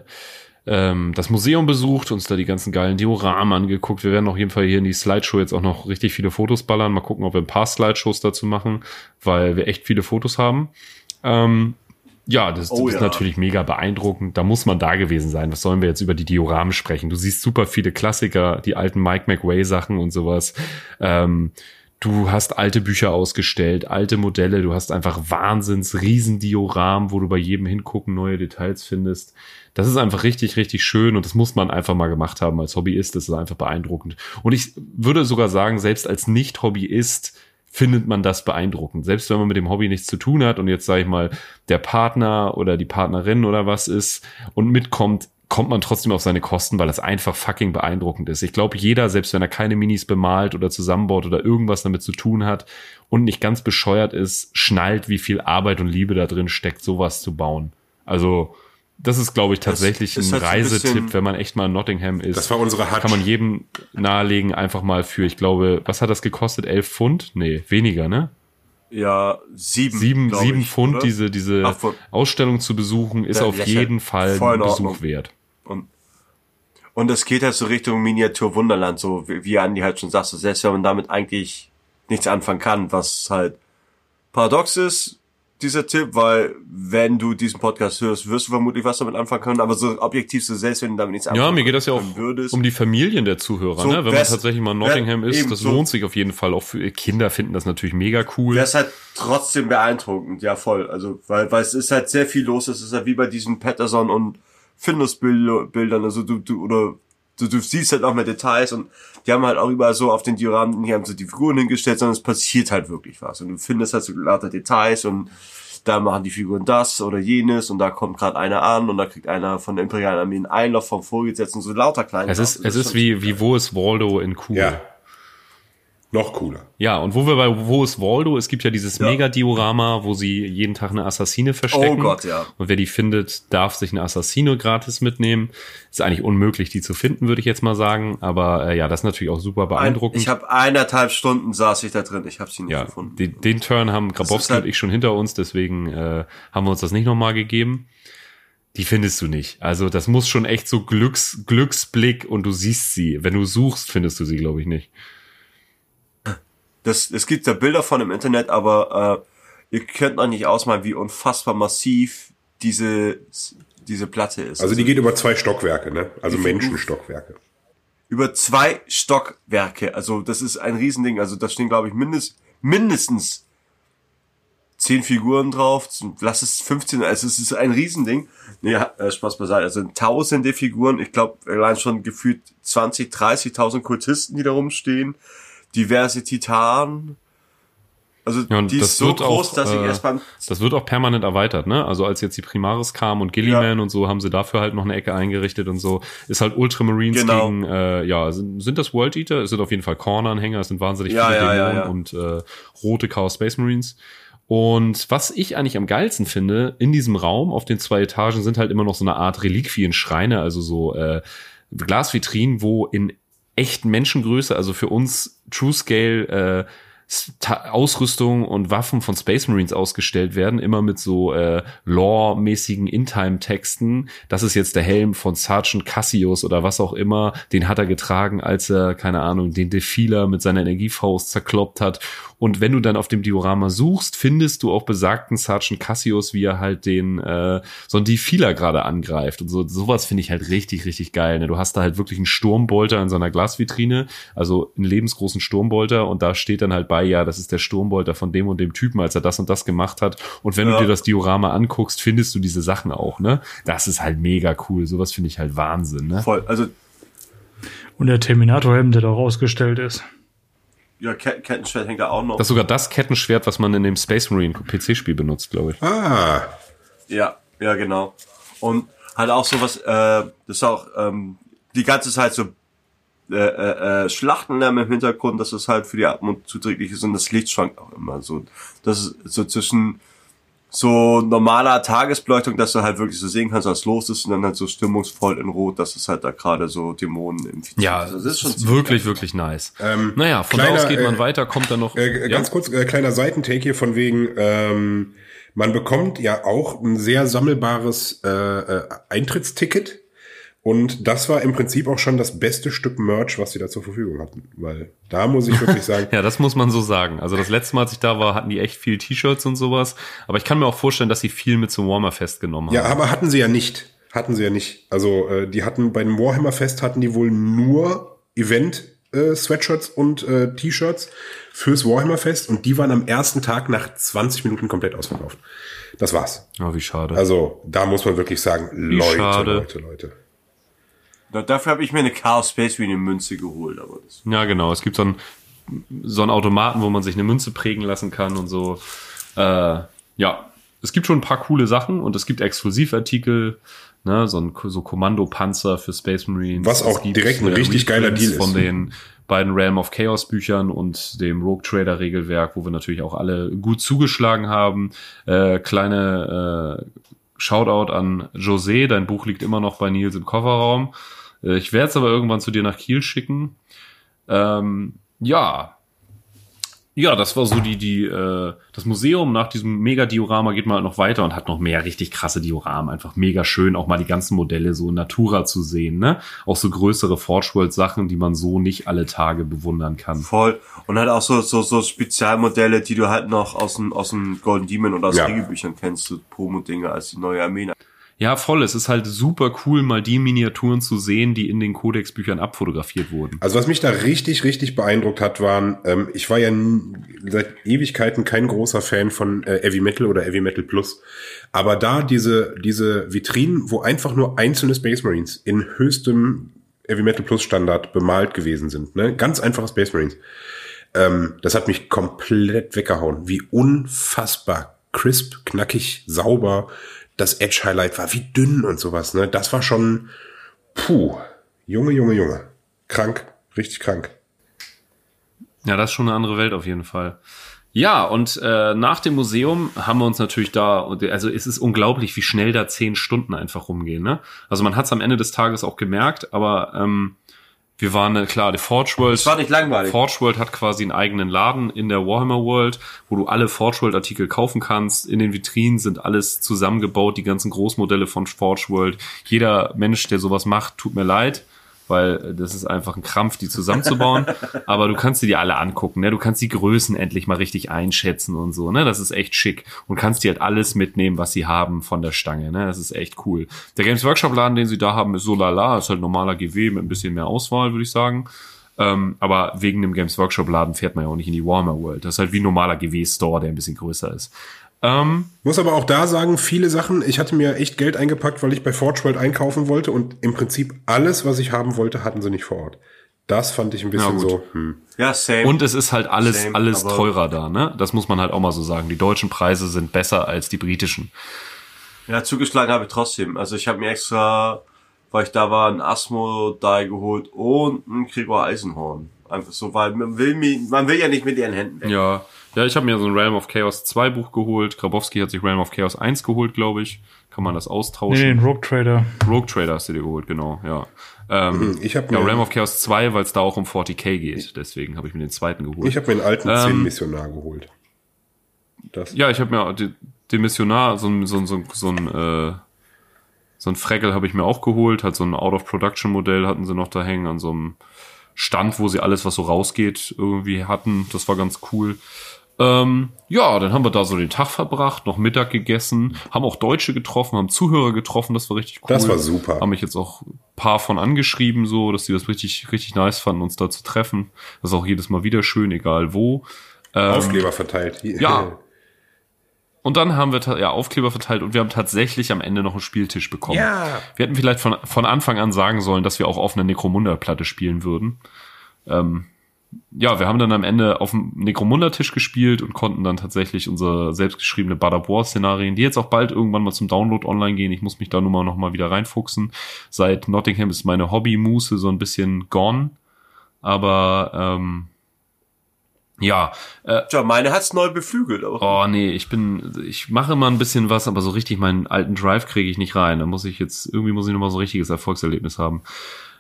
ähm, das Museum besucht, uns da die ganzen geilen Dioramen angeguckt. Wir werden auf jeden Fall hier in die Slideshow jetzt auch noch richtig viele Fotos ballern. Mal gucken, ob wir ein paar Slideshows dazu machen, weil wir echt viele Fotos haben. Ähm, ja, das, Oh ist ja. natürlich mega beeindruckend. Da muss man da gewesen sein. Was sollen wir jetzt über die Dioramen sprechen? Du siehst super viele Klassiker, die alten Mike McWay Sachen und sowas. Ähm, du hast alte Bücher ausgestellt, alte Modelle. Du hast einfach Wahnsinns Riesendioramen, wo du bei jedem hingucken neue Details findest. Das ist einfach richtig, richtig schön und das muss man einfach mal gemacht haben als Hobbyist. Das ist einfach beeindruckend. Und ich würde sogar sagen, selbst als Nicht-Hobbyist findet man das beeindruckend. Selbst wenn man mit dem Hobby nichts zu tun hat und jetzt sage ich mal, der Partner oder die Partnerin oder was ist und mitkommt, kommt man trotzdem auf seine Kosten, weil das einfach fucking beeindruckend ist. Ich glaube, jeder, selbst wenn er keine Minis bemalt oder zusammenbaut oder irgendwas damit zu tun hat und nicht ganz bescheuert ist, schnallt, wie viel Arbeit und Liebe da drin steckt, sowas zu bauen. Also, das ist, glaube ich, tatsächlich ein halt so ein Reisetipp, bisschen- wenn man echt mal in Nottingham ist. Das war unsere Hutch. Kann man jedem nahelegen, einfach mal für, ich glaube, was hat das gekostet? Elf Pfund? Nee, weniger, ne? Ja, sieben. Sieben, sieben ich, Pfund, oder? diese, diese Ach. Ausstellung zu besuchen, ist Ja, auf jeden Fall ein. Besuch wert. Und, und es geht halt so Richtung Miniatur Wunderland, so wie, wie Andi halt schon sagt, so selbst wenn man damit eigentlich nichts anfangen kann, was halt paradox ist, dieser Tipp, weil wenn du diesen Podcast hörst, wirst du vermutlich was damit anfangen können, aber so objektiv so selbst wenn du damit nichts anfangen Ja, mir geht das ja auch würdest, um die Familien der Zuhörer, So, ne? Wenn man tatsächlich mal in Nottingham wär- ist, das so- lohnt sich auf jeden Fall. Auch für Kinder finden das natürlich mega cool. wäre es halt trotzdem beeindruckend, ja voll. Also, weil, weil es ist halt sehr viel los, es ist halt wie bei diesen Patterson und Findus-Bildern, also du, du, oder du, du siehst halt auch mehr Details und die haben halt auch überall so auf den Dioramen, die haben so die Figuren hingestellt, sondern es passiert halt wirklich was und du findest halt so lauter Details und da machen die Figuren das oder jenes und da kommt gerade einer an und da kriegt einer von der imperialen Armee einen Einlauf vom Vorgesetzten, so lauter kleine Es ist, es ist wie, wie wo ist Waldo in cool. Ja. Noch cooler. Ja, und wo wir bei Wo ist Waldo? Es gibt ja dieses Ja. Mega-Diorama, wo sie jeden Tag eine Assassine verstecken. Oh Gott, ja. Und wer die findet, darf sich eine Assassine gratis mitnehmen. Ist eigentlich unmöglich, die zu finden, würde ich jetzt mal sagen. Aber äh, ja, das ist natürlich auch super Ein, beeindruckend. ich habe eineinhalb Stunden saß ich da drin, ich habe sie nicht ja, gefunden. den, den Turn haben Grabowski halt- und ich schon hinter uns, deswegen äh, haben wir uns das nicht nochmal gegeben. Die findest du nicht. Also das muss schon echt so Glücks, Glücksblick und du siehst sie. Wenn du suchst, findest du sie, glaube ich, nicht. Das, es gibt da Bilder von im Internet, aber äh, ihr könnt noch nicht ausmalen, wie unfassbar massiv diese diese Platte ist. Also die geht über zwei Stockwerke, ne? Also Menschenstockwerke. über zwei Stockwerke. Also das ist ein Riesending. Also da stehen, glaube ich, mindest, mindestens zehn Figuren drauf. Lass es 15. Also es ist ein Riesending. Nee, äh, Spaß beiseite. Also tausende Figuren. Ich glaube, allein schon gefühlt 20, 30.000 Kultisten, die da rumstehen. Diverse Titanen. Also Ja, die das ist so wird groß, auch, dass ich äh, erst beim Das wird auch permanent erweitert, ne? Also als jetzt die Primaris kam und Gilliman und so, haben sie dafür halt noch eine Ecke eingerichtet und so. Ist halt Ultramarines Genau. gegen, äh, ja, sind, sind das World Eater? Es sind auf jeden Fall Kornanhänger, es sind wahnsinnig Ja, viele ja, ja, Dämonen ja. und äh, rote Chaos Space Marines. Und was ich eigentlich am geilsten finde, in diesem Raum auf den zwei Etagen sind halt immer noch so eine Art Reliquien-Schreine, also so äh, Glasvitrinen, wo in echten Menschengröße, also für uns True Scale, äh, Ausrüstung und Waffen von Space Marines ausgestellt werden, immer mit so äh, Lore-mäßigen In-Time-Texten. Das ist jetzt der Helm von Sergeant Cassius oder was auch immer. Den hat er getragen, als er, keine Ahnung, den Defiler mit seiner Energiefaust zerkloppt hat. Und wenn du dann auf dem Diorama suchst, findest du auch besagten Sergeant Cassius, wie er halt den äh, so einen Defiler gerade angreift. Und so sowas finde ich halt richtig, richtig geil. Ne? Du hast da halt wirklich einen Sturmbolter in so einer Glasvitrine, also einen lebensgroßen Sturmbolter und da steht dann halt bei, ja, das ist der Sturmbolter von dem und dem Typen, als er das und das gemacht hat. Und wenn Ja. du dir das Diorama anguckst, findest du diese Sachen auch, ne? Das ist halt mega cool. Sowas finde ich halt Wahnsinn, ne? voll. Also Und der Terminator-Helm, der da auch ausgestellt ist. ja, Ket- Kettenschwert hängt da auch noch. Das ist sogar das Kettenschwert, was man in dem Space Marine PC-Spiel benutzt, glaube ich. Ah, Ja, ja, genau. Und halt auch sowas, äh, das ist auch ähm, die ganze Zeit so äh, äh, äh, Schlachtenlärm im Hintergrund, dass es halt für die Atmung zuträglich ist und das Licht schwankt auch immer so. Das ist so zwischen so normaler Tagesbeleuchtung, dass du halt wirklich so sehen kannst, was los ist und dann halt so stimmungsvoll in Rot, dass es halt da gerade so Dämonen infiziert. Ja, Also das ist wirklich, wirklich nice. naja, von da kleiner, aus geht man äh, weiter, kommt dann noch. Äh, ganz kurz, äh, kleiner Seitentake hier von wegen, ähm, man bekommt ja auch ein sehr sammelbares äh, äh, Eintrittsticket. Und das war im Prinzip auch schon das beste Stück Merch, was sie da zur Verfügung hatten. Weil da muss ich wirklich sagen, Ja, das muss man so sagen. Also das letzte Mal, als ich da war, hatten die echt viel T-Shirts und sowas. Aber ich kann mir auch vorstellen, dass sie viel mit zum Warmer Fest genommen haben. ja, aber hatten sie ja nicht. Hatten sie ja nicht. Also äh, die hatten bei dem Warhammer Fest hatten die wohl nur Event äh, Sweatshirts und äh, T-Shirts fürs Warhammer Fest und die waren am ersten Tag nach 20 Minuten komplett ausverkauft. Das war's. Oh, wie schade. Also da muss man wirklich sagen, Leute, schade. Leute, Leute. Da, dafür habe ich mir eine Chaos Space Marine Münze geholt, aber das Ja, genau. Es gibt so einen, so einen Automaten, wo man sich eine Münze prägen lassen kann und so. Äh, ja, es gibt schon ein paar coole Sachen und es gibt Exklusivartikel, ne, so ein so Kommandopanzer für Space Marines. Was auch gibt, direkt ein äh, richtig geiler Reprints Deal ist. Von den beiden Realm of Chaos Büchern und dem Rogue Trader Regelwerk, wo wir natürlich auch alle gut zugeschlagen haben. Äh, kleine äh, Shoutout an José, dein Buch liegt immer noch bei Nils im Kofferraum. Äh, Ich werde es aber irgendwann zu dir nach Kiel schicken. Ähm, ja. Ja, das war so die, die, äh, das Museum nach diesem Mega-Diorama geht mal noch weiter und hat noch mehr richtig krasse Dioramen. Einfach mega schön, auch mal die ganzen Modelle so in Natura zu sehen, ne? Auch so größere Forge World Sachen, die man so nicht alle Tage bewundern kann. voll. Und halt auch so, so, so Spezialmodelle, die du halt noch aus dem, aus dem Golden Demon oder aus Ja. Regelbüchern kennst, so Promo-Dinge als die neue Armee. Ja, voll. Es ist halt super cool, mal die Miniaturen zu sehen, die in den Codex-Büchern abfotografiert wurden. Also was mich da richtig, richtig beeindruckt hat, waren, ähm, ich war ja seit Ewigkeiten kein großer Fan von äh, Heavy Metal oder Heavy Metal Plus. Aber da diese, diese Vitrinen, wo einfach nur einzelne Space Marines in höchstem Heavy Metal Plus Standard bemalt gewesen sind, ne? Ganz einfache Space Marines. Ähm, das hat mich komplett weggehauen. Wie unfassbar crisp, knackig, sauber das Edge Highlight war, wie dünn und sowas, ne? Das war schon, puh, Junge, Junge, Junge. Krank, richtig krank. Ja, das ist schon eine andere Welt auf jeden Fall. Ja, und äh, nach dem Museum haben wir uns natürlich da, also es ist unglaublich, wie schnell da zehn Stunden einfach rumgehen. Ne? Also man hat es am Ende des Tages auch gemerkt, aber ähm, wir waren, äh, klar, die Forge World. Es war nicht langweilig. Forge World hat quasi einen eigenen Laden in der Warhammer World, wo du alle Forge World Artikel kaufen kannst. In den Vitrinen sind alles zusammengebaut, die ganzen Großmodelle von Forge World. Jeder Mensch, der sowas macht, tut mir leid, weil äh, das ist einfach ein Krampf, die zusammenzubauen. Aber du kannst dir die alle angucken, ne? Du kannst die Größen endlich mal richtig einschätzen und so, ne? Das ist echt schick. Und kannst dir halt alles mitnehmen, was sie haben von der Stange, ne? Das ist echt cool. Der Games Workshop Laden, den sie da haben, ist so lala, ist halt normaler GW mit ein bisschen mehr Auswahl, würde ich sagen. Ähm, aber wegen dem Games Workshop Laden fährt man ja auch nicht in die Warhammer World. Das ist halt wie ein normaler GW Store, der ein bisschen größer ist. Ähm, Muss aber auch da sagen, viele Sachen, ich hatte mir echt Geld eingepackt, weil ich bei Forge World einkaufen wollte und im Prinzip alles, was ich haben wollte, hatten sie nicht vor Ort. Das fand ich ein bisschen so, hm. Ja, same. Und es ist halt alles, Same, alles teurer da, ne? Das muss man halt auch mal so sagen. Die deutschen Preise sind besser als die britischen. Ja, zugeschlagen habe ich trotzdem. Also ich habe mir extra, weil ich da war, ein Asmo-Die geholt und ein Gregor Eisenhorn. Einfach so, weil man will, man will ja nicht mit ihren Händen weg. Ja, ja, ich habe mir so ein Realm of Chaos 2 Buch geholt. Grabowski hat sich Realm of Chaos 1 geholt, glaube ich. Kann man das Nee, austauschen? den Rogue Trader. Rogue Trader hast du dir geholt, genau, ja. Ähm, Ich habe ja, mir, Realm of Chaos 2, weil es da auch um 40k geht. Deswegen habe ich mir den zweiten geholt. ich hab mir einen alten Ähm, 10 Missionar geholt. Das, Ja, ich habe mir den, den Missionar, so ein, so ein, so ein, so ein, äh, so ein Freckel habe ich mir auch geholt, hat so ein Out-of-Production-Modell hatten sie noch da hängen an so einem Stand, wo sie alles, was so rausgeht, irgendwie hatten. Das war ganz cool. Ähm, ja, dann haben wir da so den Tag verbracht, noch Mittag gegessen, haben auch Deutsche getroffen, haben Zuhörer getroffen, das war richtig cool. Das war super. Haben mich jetzt auch ein paar von angeschrieben, so, dass sie das richtig, richtig nice fanden, uns da zu treffen. Das ist auch jedes Mal wieder schön, egal wo. Aufkleber verteilt. ja. Und dann haben wir ja Aufkleber verteilt und wir haben tatsächlich am Ende noch einen Spieltisch bekommen. Ja. Wir hätten vielleicht von, von Anfang an sagen sollen, dass wir auch auf einer Necromunda-Platte spielen würden. Ähm, ja, wir haben dann am Ende auf dem Necromunda-Tisch gespielt und konnten dann tatsächlich unsere selbstgeschriebene Bada-Boar-Szenarien, die jetzt auch bald irgendwann mal zum Download online gehen. Ich muss mich da nun mal noch mal wieder reinfuchsen. Seit Nottingham ist meine Hobby-Muße so ein bisschen gone. Aber ähm, ja, äh, Tja, meine hat's neu beflügelt. Aber oh nee, ich bin, ich mache immer ein bisschen was, aber so richtig meinen alten Drive kriege ich nicht rein. Da muss ich jetzt, irgendwie muss ich nochmal so ein richtiges Erfolgserlebnis haben.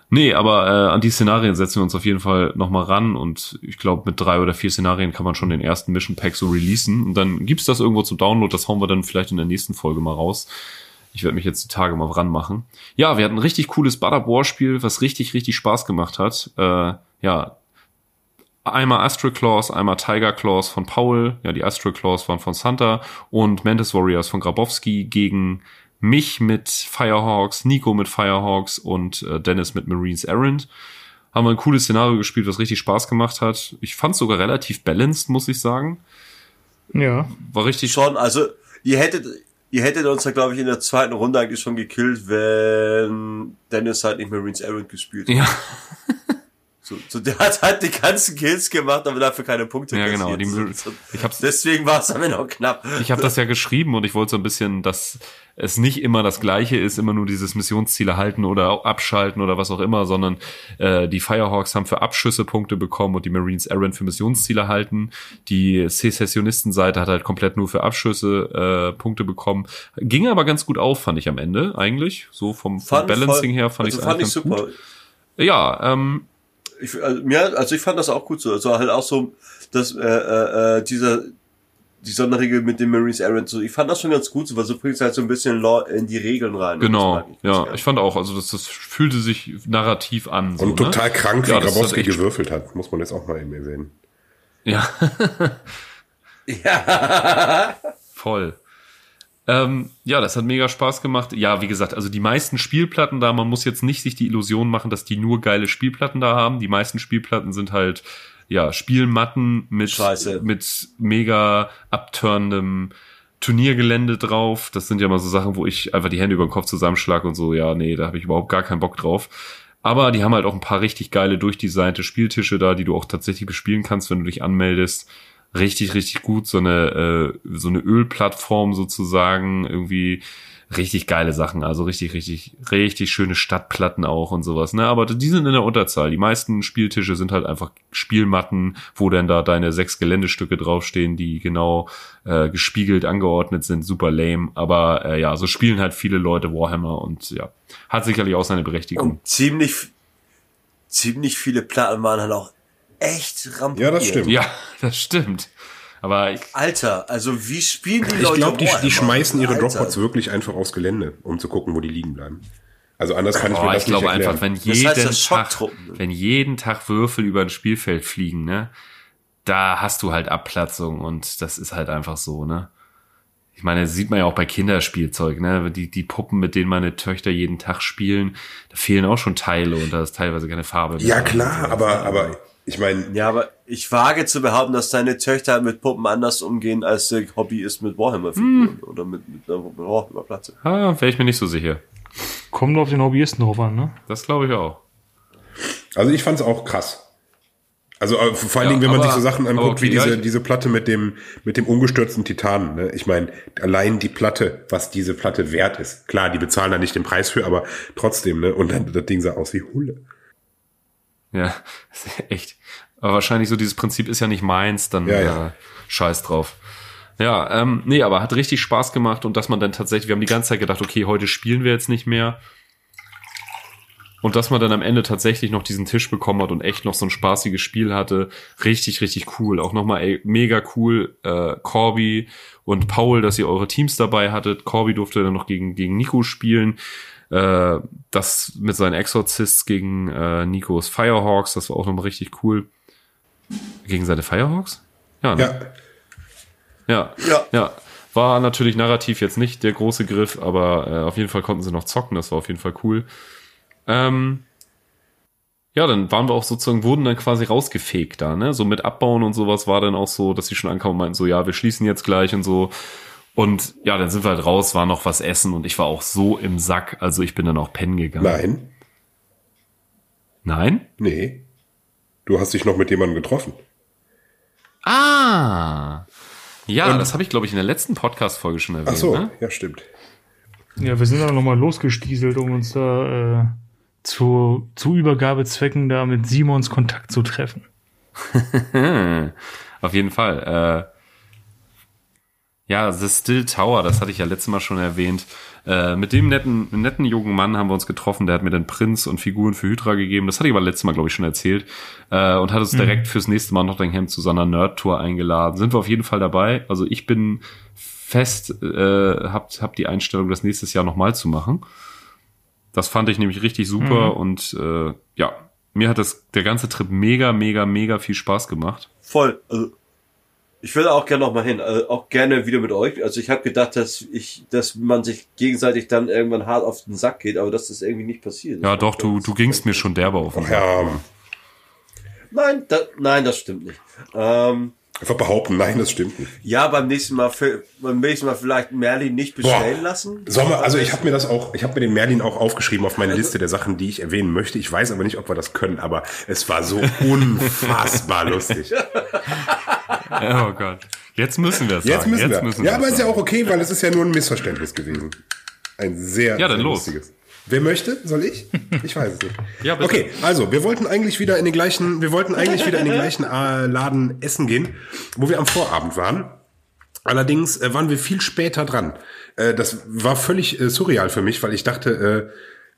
Nee, aber äh, an die Szenarien setzen wir uns auf jeden Fall nochmal ran und ich glaube, mit drei oder vier Szenarien kann man schon den ersten Mission Pack so releasen und dann gibt's das irgendwo zum Download, das hauen wir dann vielleicht in der nächsten Folge mal raus. Ich werde mich jetzt die Tage mal ranmachen. Ja, wir hatten ein richtig cooles Butter War Spiel, was richtig, richtig Spaß gemacht hat. Äh, ja, einmal Astral Claws, einmal Tiger Claws von Paul, ja, die Astral Claws waren von Santa und Mantis Warriors von Grabowski gegen mich mit Firehawks, Nico mit Firehawks und äh, Dennis mit Marines Errand. Haben wir ein cooles Szenario gespielt, was richtig Spaß gemacht hat. Ich fand sogar relativ balanced, muss ich sagen. Ja. War richtig schon, also ihr hättet, ihr hättet uns ja, glaube ich, in der zweiten Runde eigentlich schon gekillt, wenn Dennis halt nicht Marines Errand gespielt hat. Ja, So, so, der hat halt die ganzen Kills gemacht, aber dafür keine Punkte Ja, genau, die- so, ich hab's- Deswegen war es am Ende auch knapp. ich habe das ja geschrieben und ich wollte so ein bisschen, dass es nicht immer das Gleiche ist, immer nur dieses Missionsziele halten oder abschalten oder was auch immer, sondern äh, die Firehawks haben für Abschüsse Punkte bekommen und die Marines Errant für Missionsziele halten. Die Secessionistenseite hat halt komplett nur für Abschüsse äh, Punkte bekommen. Ging aber ganz gut auf, fand ich am Ende eigentlich. So vom, vom Balancing voll- her fand also ich fand ich super. gut. Ja, ähm, Ich, also, mir, also ich fand das auch gut so. Also halt auch so, dass äh, äh, äh, dieser die Sonderregel mit den Marines Errant, so, ich fand das schon ganz gut, so, weil so bringt es halt so ein bisschen Law in die Regeln rein. Genau. ich Ja, ich fand auch, also das, das fühlte sich narrativ an. So, Und total ne? krank, wie Ja, Grabowski echt- gewürfelt hat, muss man jetzt auch mal eben erwähnen. Ja. Ja. Voll. Ähm, ja, das hat mega Spaß gemacht. Ja, wie gesagt, also die meisten Spielplatten da, man muss jetzt nicht sich die Illusion machen, dass die nur geile Spielplatten da haben. Die meisten Spielplatten sind halt, ja, Spielmatten mit, Scheiße. mit mega abturnendem Turniergelände drauf. Das sind ja mal so Sachen, wo ich einfach die Hände über den Kopf zusammenschlage und so, ja, nee, da habe ich überhaupt gar keinen Bock drauf. Aber die haben halt auch ein paar richtig geile durchdesignte Spieltische da, die du auch tatsächlich bespielen kannst, wenn du dich anmeldest. Richtig, richtig gut. So eine, äh, so eine Ölplattform sozusagen. Irgendwie richtig geile Sachen. Also richtig, richtig, richtig schöne Stadtplatten auch und sowas. Ne? Aber die sind in der Unterzahl. Die meisten Spieltische sind halt einfach Spielmatten, wo dann da deine sechs Geländestücke draufstehen, die genau äh, gespiegelt angeordnet sind. Super lame. Aber äh, ja, so spielen halt viele Leute Warhammer und ja, hat sicherlich auch seine Berechtigung. Und ziemlich, ziemlich viele Platten waren halt auch echt ramponiert. Ja, das stimmt. Ja, das stimmt. Aber ich, Alter, also wie spielen die Ich Leute glaube, die, die schmeißen ihre Alter. Dropbots wirklich einfach aufs Gelände, um zu gucken, wo die liegen bleiben. Also anders kann ich mir boah, das ich glaube nicht erklären. einfach, wenn Das jeden heißt ja Tag, Schocktruppen, ne? wenn jeden Tag Würfel über ein Spielfeld fliegen, ne, da hast du halt Abplatzung und das ist halt einfach so, ne. Ich meine, das sieht man ja auch bei Kinderspielzeug, ne? Die, die Puppen, mit denen meine Töchter jeden Tag spielen, da fehlen auch schon Teile und da ist teilweise keine Farbe. mehr. ja klar, aber aber ich meine, Ja, aber ich wage zu behaupten, dass deine Töchter mit Puppen anders umgehen, als der Hobby ist mit Warhammer-Figuren oder mit, mit einer Warhammer-Platte. Ah, wäre ich mir nicht so sicher. Kommt auf den Hobbyisten drauf an, ne? Das glaube ich auch. also ich fand's auch krass. Also äh, vor allen Ja, Dingen, wenn man aber- sich so Sachen anguckt okay, wie ja, diese ich- diese Platte mit dem mit dem umgestürzten Titanen. Ne? Ich meine, allein die Platte, was diese Platte wert ist. Klar, die bezahlen da nicht den Preis für, aber trotzdem. Ne? Und dann das Ding sah aus wie Hulle. Ja, echt. Aber wahrscheinlich so dieses Prinzip ist ja nicht meins, dann Ja, ja. Äh, scheiß drauf. Ja, ähm, nee, aber hat richtig Spaß gemacht und dass man dann tatsächlich, wir haben die ganze Zeit gedacht, okay, heute spielen wir jetzt nicht mehr. Und dass man dann am Ende tatsächlich noch diesen Tisch bekommen hat und echt noch so ein spaßiges Spiel hatte, richtig, richtig cool. Auch nochmal ey, mega cool, äh, Corby und Paul, dass ihr eure Teams dabei hattet. Corby durfte dann noch gegen, gegen Nico spielen. Äh, das mit seinen Exorcists gegen äh, Nikos Firehawks, das war auch nochmal richtig cool. Gegen seine Firehawks? Ja, ne? Ja, ja. Ja. Ja, war natürlich narrativ jetzt nicht der große Griff, aber äh, auf jeden Fall konnten sie noch zocken, das war auf jeden Fall cool. Ähm, ja, dann waren wir auch sozusagen, wurden dann quasi rausgefegt da, ne? So mit Abbauen und sowas war dann auch so, dass sie schon ankamen und meinten so, ja, wir schließen jetzt gleich und so. Und ja, dann sind wir halt raus, war noch was essen und ich war auch so im Sack, also ich bin dann auch pennen gegangen. nein, Nein? nee. Du hast dich noch mit jemandem getroffen. Ah! Ja, Und- das habe ich, glaube ich, in der letzten Podcast-Folge schon erwähnt. Ach so, Ne? ja stimmt. Ja, wir sind dann nochmal losgestieselt, um uns da äh, zu, zu Übergabezwecken da mit Simons Kontakt zu treffen. Auf jeden Fall. Äh, ja, The Still Tower, das hatte ich ja letztes Mal schon erwähnt. Äh, mit dem netten, netten jungen Mann haben wir uns getroffen. Der hat mir den Prinz und Figuren für Hydra gegeben. Das hatte ich aber letztes Mal, glaube ich, schon erzählt. Äh, und hat uns mhm. direkt fürs nächste Mal Nottingham zu seiner Nerd-Tour eingeladen. Sind wir auf jeden Fall dabei. Also ich bin fest, äh, hab, hab die Einstellung, das nächstes Jahr nochmal zu machen. Das fand ich nämlich richtig super mhm. und äh, ja, mir hat das der ganze Trip mega, mega, mega viel Spaß gemacht. Voll. Also ich würde auch gerne noch mal hin, also auch gerne wieder mit euch. Also ich habe gedacht, dass ich, dass man sich gegenseitig dann irgendwann hart auf den Sack geht, aber dass das irgendwie nicht passiert. Ja, doch, du, du gingst mir schon derbe auf den Sack. Ja. Nein, da, nein, das stimmt nicht. Ähm, Einfach behaupten, nein, das stimmt nicht. Ja, beim nächsten Mal, beim nächsten Mal vielleicht Merlin nicht bestellen Boah. lassen. Sollen wir, also ich habe mir das auch, ich habe mir den Merlin auch aufgeschrieben auf meine also, Liste der Sachen, die ich erwähnen möchte. Ich weiß aber nicht, ob wir das können, aber es war so unfassbar lustig. oh Gott. Jetzt müssen wir es Jetzt müssen Jetzt wir. Müssen ja, aber ist ja auch okay, weil es ist ja nur ein Missverständnis gewesen. Ein sehr, ja, dann sehr los. lustiges. Wer möchte? Soll ich? Ich weiß es nicht. ja, bitte. Okay, also wir wollten eigentlich wieder in den gleichen, wir wollten eigentlich wieder in den gleichen äh, Laden essen gehen, wo wir am Vorabend waren. Allerdings äh, waren wir viel später dran. Äh, das war völlig äh, surreal für mich, weil ich dachte, äh,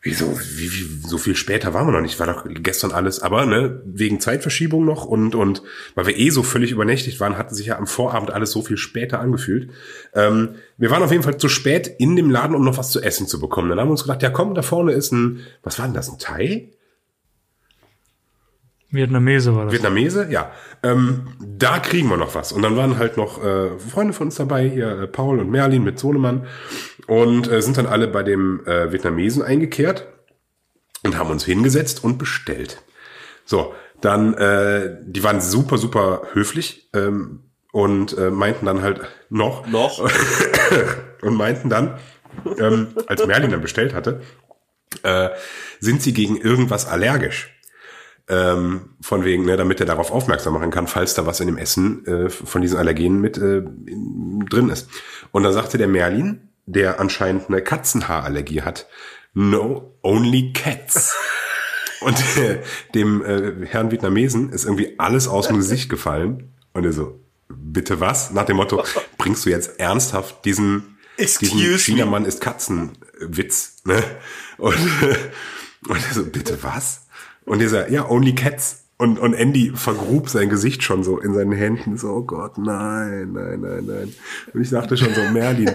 Wieso, wie, wie, so viel später waren wir noch nicht, war doch gestern alles, aber ne, wegen Zeitverschiebung noch und, und weil wir eh so völlig übernächtigt waren, hatten sich ja am Vorabend alles so viel später angefühlt. Ähm, wir waren auf jeden Fall zu spät in dem Laden, um noch was zu essen zu bekommen. Dann haben wir uns gedacht, ja komm, da vorne ist ein, was war denn das, ein Thai? Vietnamese war das. Vietnamese, ja. Ähm, da kriegen wir noch was. Und dann waren halt noch äh, Freunde von uns dabei, hier äh, Paul und Merlin mit Sohnemann. Und äh, sind dann alle bei dem äh, Vietnamesen eingekehrt und haben uns hingesetzt und bestellt. So, dann, äh, die waren super, super höflich ähm, und äh, meinten dann halt noch. Noch. und meinten dann, ähm, als Merlin dann bestellt hatte, äh, sind sie gegen irgendwas allergisch ähm, von wegen, ne, damit er darauf aufmerksam machen kann, falls da was in dem Essen äh, von diesen Allergenen mit äh, in, drin ist. Und da sagte der Merlin, der anscheinend eine Katzenhaarallergie hat, no, only cats. Und äh, dem äh, Herrn Vietnamesen ist irgendwie alles aus dem Gesicht gefallen. Und er so, bitte was? Nach dem Motto, bringst du jetzt ernsthaft diesen, diesen Chinamann ist Katzenwitz, ne? Und, und er so, bitte was? Und dieser, ja, only cats. Und, und Andy vergrub sein Gesicht schon so in seinen Händen. So, oh Gott, nein, nein, nein, nein. Und ich dachte schon so, Merlin.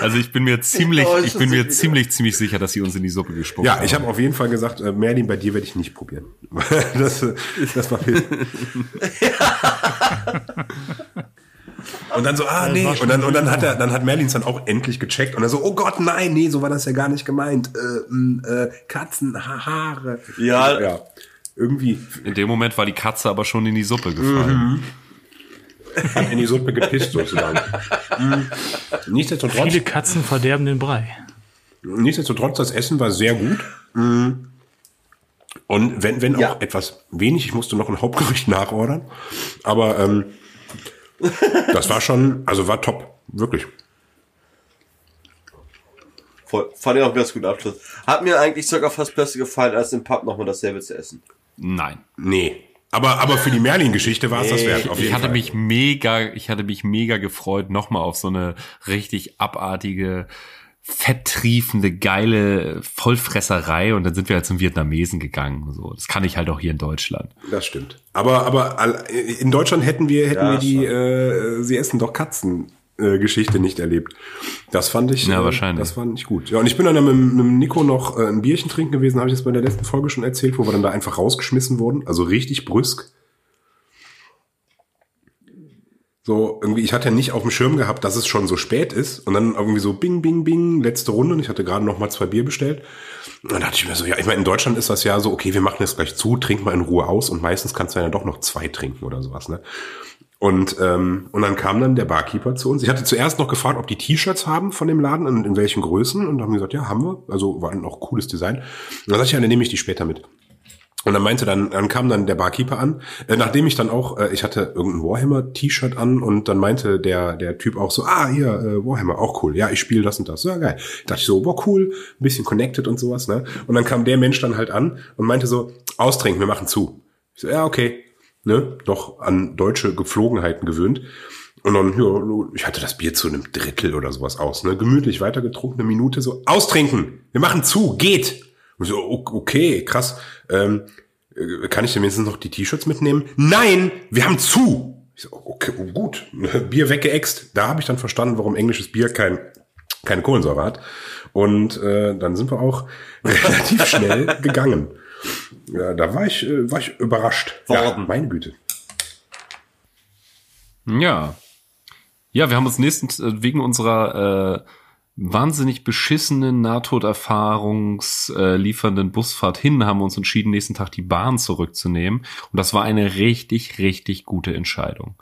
Also ich bin mir ziemlich, ich bin mir ziemlich, ziemlich sicher, dass sie uns in die Suppe gespuckt ja, haben. Ja, ich habe auf jeden Fall gesagt, äh, Merlin, bei dir werde ich nicht probieren. das, das war viel. Und dann so, ah, nee. Und dann, und dann hat er, dann hat Merlin dann auch endlich gecheckt und er so, oh Gott, nein, nee, so war das ja gar nicht gemeint. Äh, äh, Katzen, Haare. Ja. ja. Irgendwie. In dem Moment war die Katze aber schon in die Suppe gefallen. Mhm. Hat in die Suppe gepisst sozusagen. Nichtsdestotrotz. Viele Katzen verderben den Brei. Nichtsdestotrotz, das Essen war sehr gut. Mhm. Und wenn, wenn auch ja. etwas wenig, ich musste noch ein Hauptgericht nachordern. Aber ähm, das war schon, also war top, wirklich. Voll, fand ich auch ganz guten Abschluss. Hat mir eigentlich sogar fast besser gefallen, als im Pub nochmal dasselbe zu essen. Nein. Nee. Aber, aber für die Merlin-Geschichte war es nee, das wert. Auf jeden ich hatte Fall. mich mega, ich hatte mich mega gefreut, nochmal auf so eine richtig abartige fetttriefende, geile Vollfresserei und dann sind wir halt zum Vietnamesen gegangen. So, das kann ich halt auch hier in Deutschland. Das stimmt. Aber aber in Deutschland hätten wir hätten ja, wir die äh, sie essen doch Katzen äh, Geschichte nicht erlebt. Das fand ich ja, äh, wahrscheinlich. das fand ich gut. Ja, und ich bin dann mit, mit Nico noch äh, ein Bierchen trinken gewesen, habe ich das bei der letzten Folge schon erzählt, wo wir dann da einfach rausgeschmissen wurden, also richtig brüsk. So, irgendwie, ich hatte ja nicht auf dem Schirm gehabt, dass es schon so spät ist. Und dann irgendwie so bing, bing, bing, letzte Runde. Und ich hatte gerade noch mal zwei Bier bestellt. Und dann dachte ich mir so, ja, ich meine, in Deutschland ist das ja so, okay, wir machen jetzt gleich zu, trink mal in Ruhe aus. Und meistens kannst du ja doch noch zwei trinken oder sowas, ne? Und, ähm, und dann kam dann der Barkeeper zu uns. Ich hatte zuerst noch gefragt, ob die T-Shirts haben von dem Laden und in welchen Größen. Und dann haben gesagt, ja, haben wir. Also war ein auch cooles Design. Und dann sag ich, ja, dann nehme ich die später mit. Und dann meinte dann, dann kam dann der Barkeeper an, äh, nachdem ich dann auch, äh, ich hatte irgendein Warhammer-T-Shirt an und dann meinte der der Typ auch so, ah hier äh, Warhammer, auch cool, ja ich spiele das und das, ja geil. dachte ich so, boah cool, ein bisschen connected und sowas, ne? Und dann kam der Mensch dann halt an und meinte so, austrinken, wir machen zu. Ich so, ja okay, ne? Doch an deutsche Gepflogenheiten gewöhnt. Und dann, ja, ich hatte das Bier zu einem Drittel oder sowas aus, ne? Gemütlich weitergetrunken, eine Minute so, austrinken, wir machen zu, geht. Und so, okay, krass. Ähm, äh, kann ich denn wenigstens noch die T-Shirts mitnehmen? Nein, wir haben zu. Ich so, okay, oh, gut, Bier weggeext. Da habe ich dann verstanden, warum englisches Bier kein, keine Kohlensäure hat. Und äh, dann sind wir auch relativ schnell gegangen. Ja, da war ich, äh, war ich überrascht. Ja, Worden. meine Güte. Ja. Ja, wir haben uns nächsten, äh, wegen unserer äh, wahnsinnig beschissenen Nahtoderfahrungs äh, Busfahrt hin, haben wir uns entschieden, nächsten Tag die Bahn zurückzunehmen. Und das war eine richtig, richtig gute Entscheidung.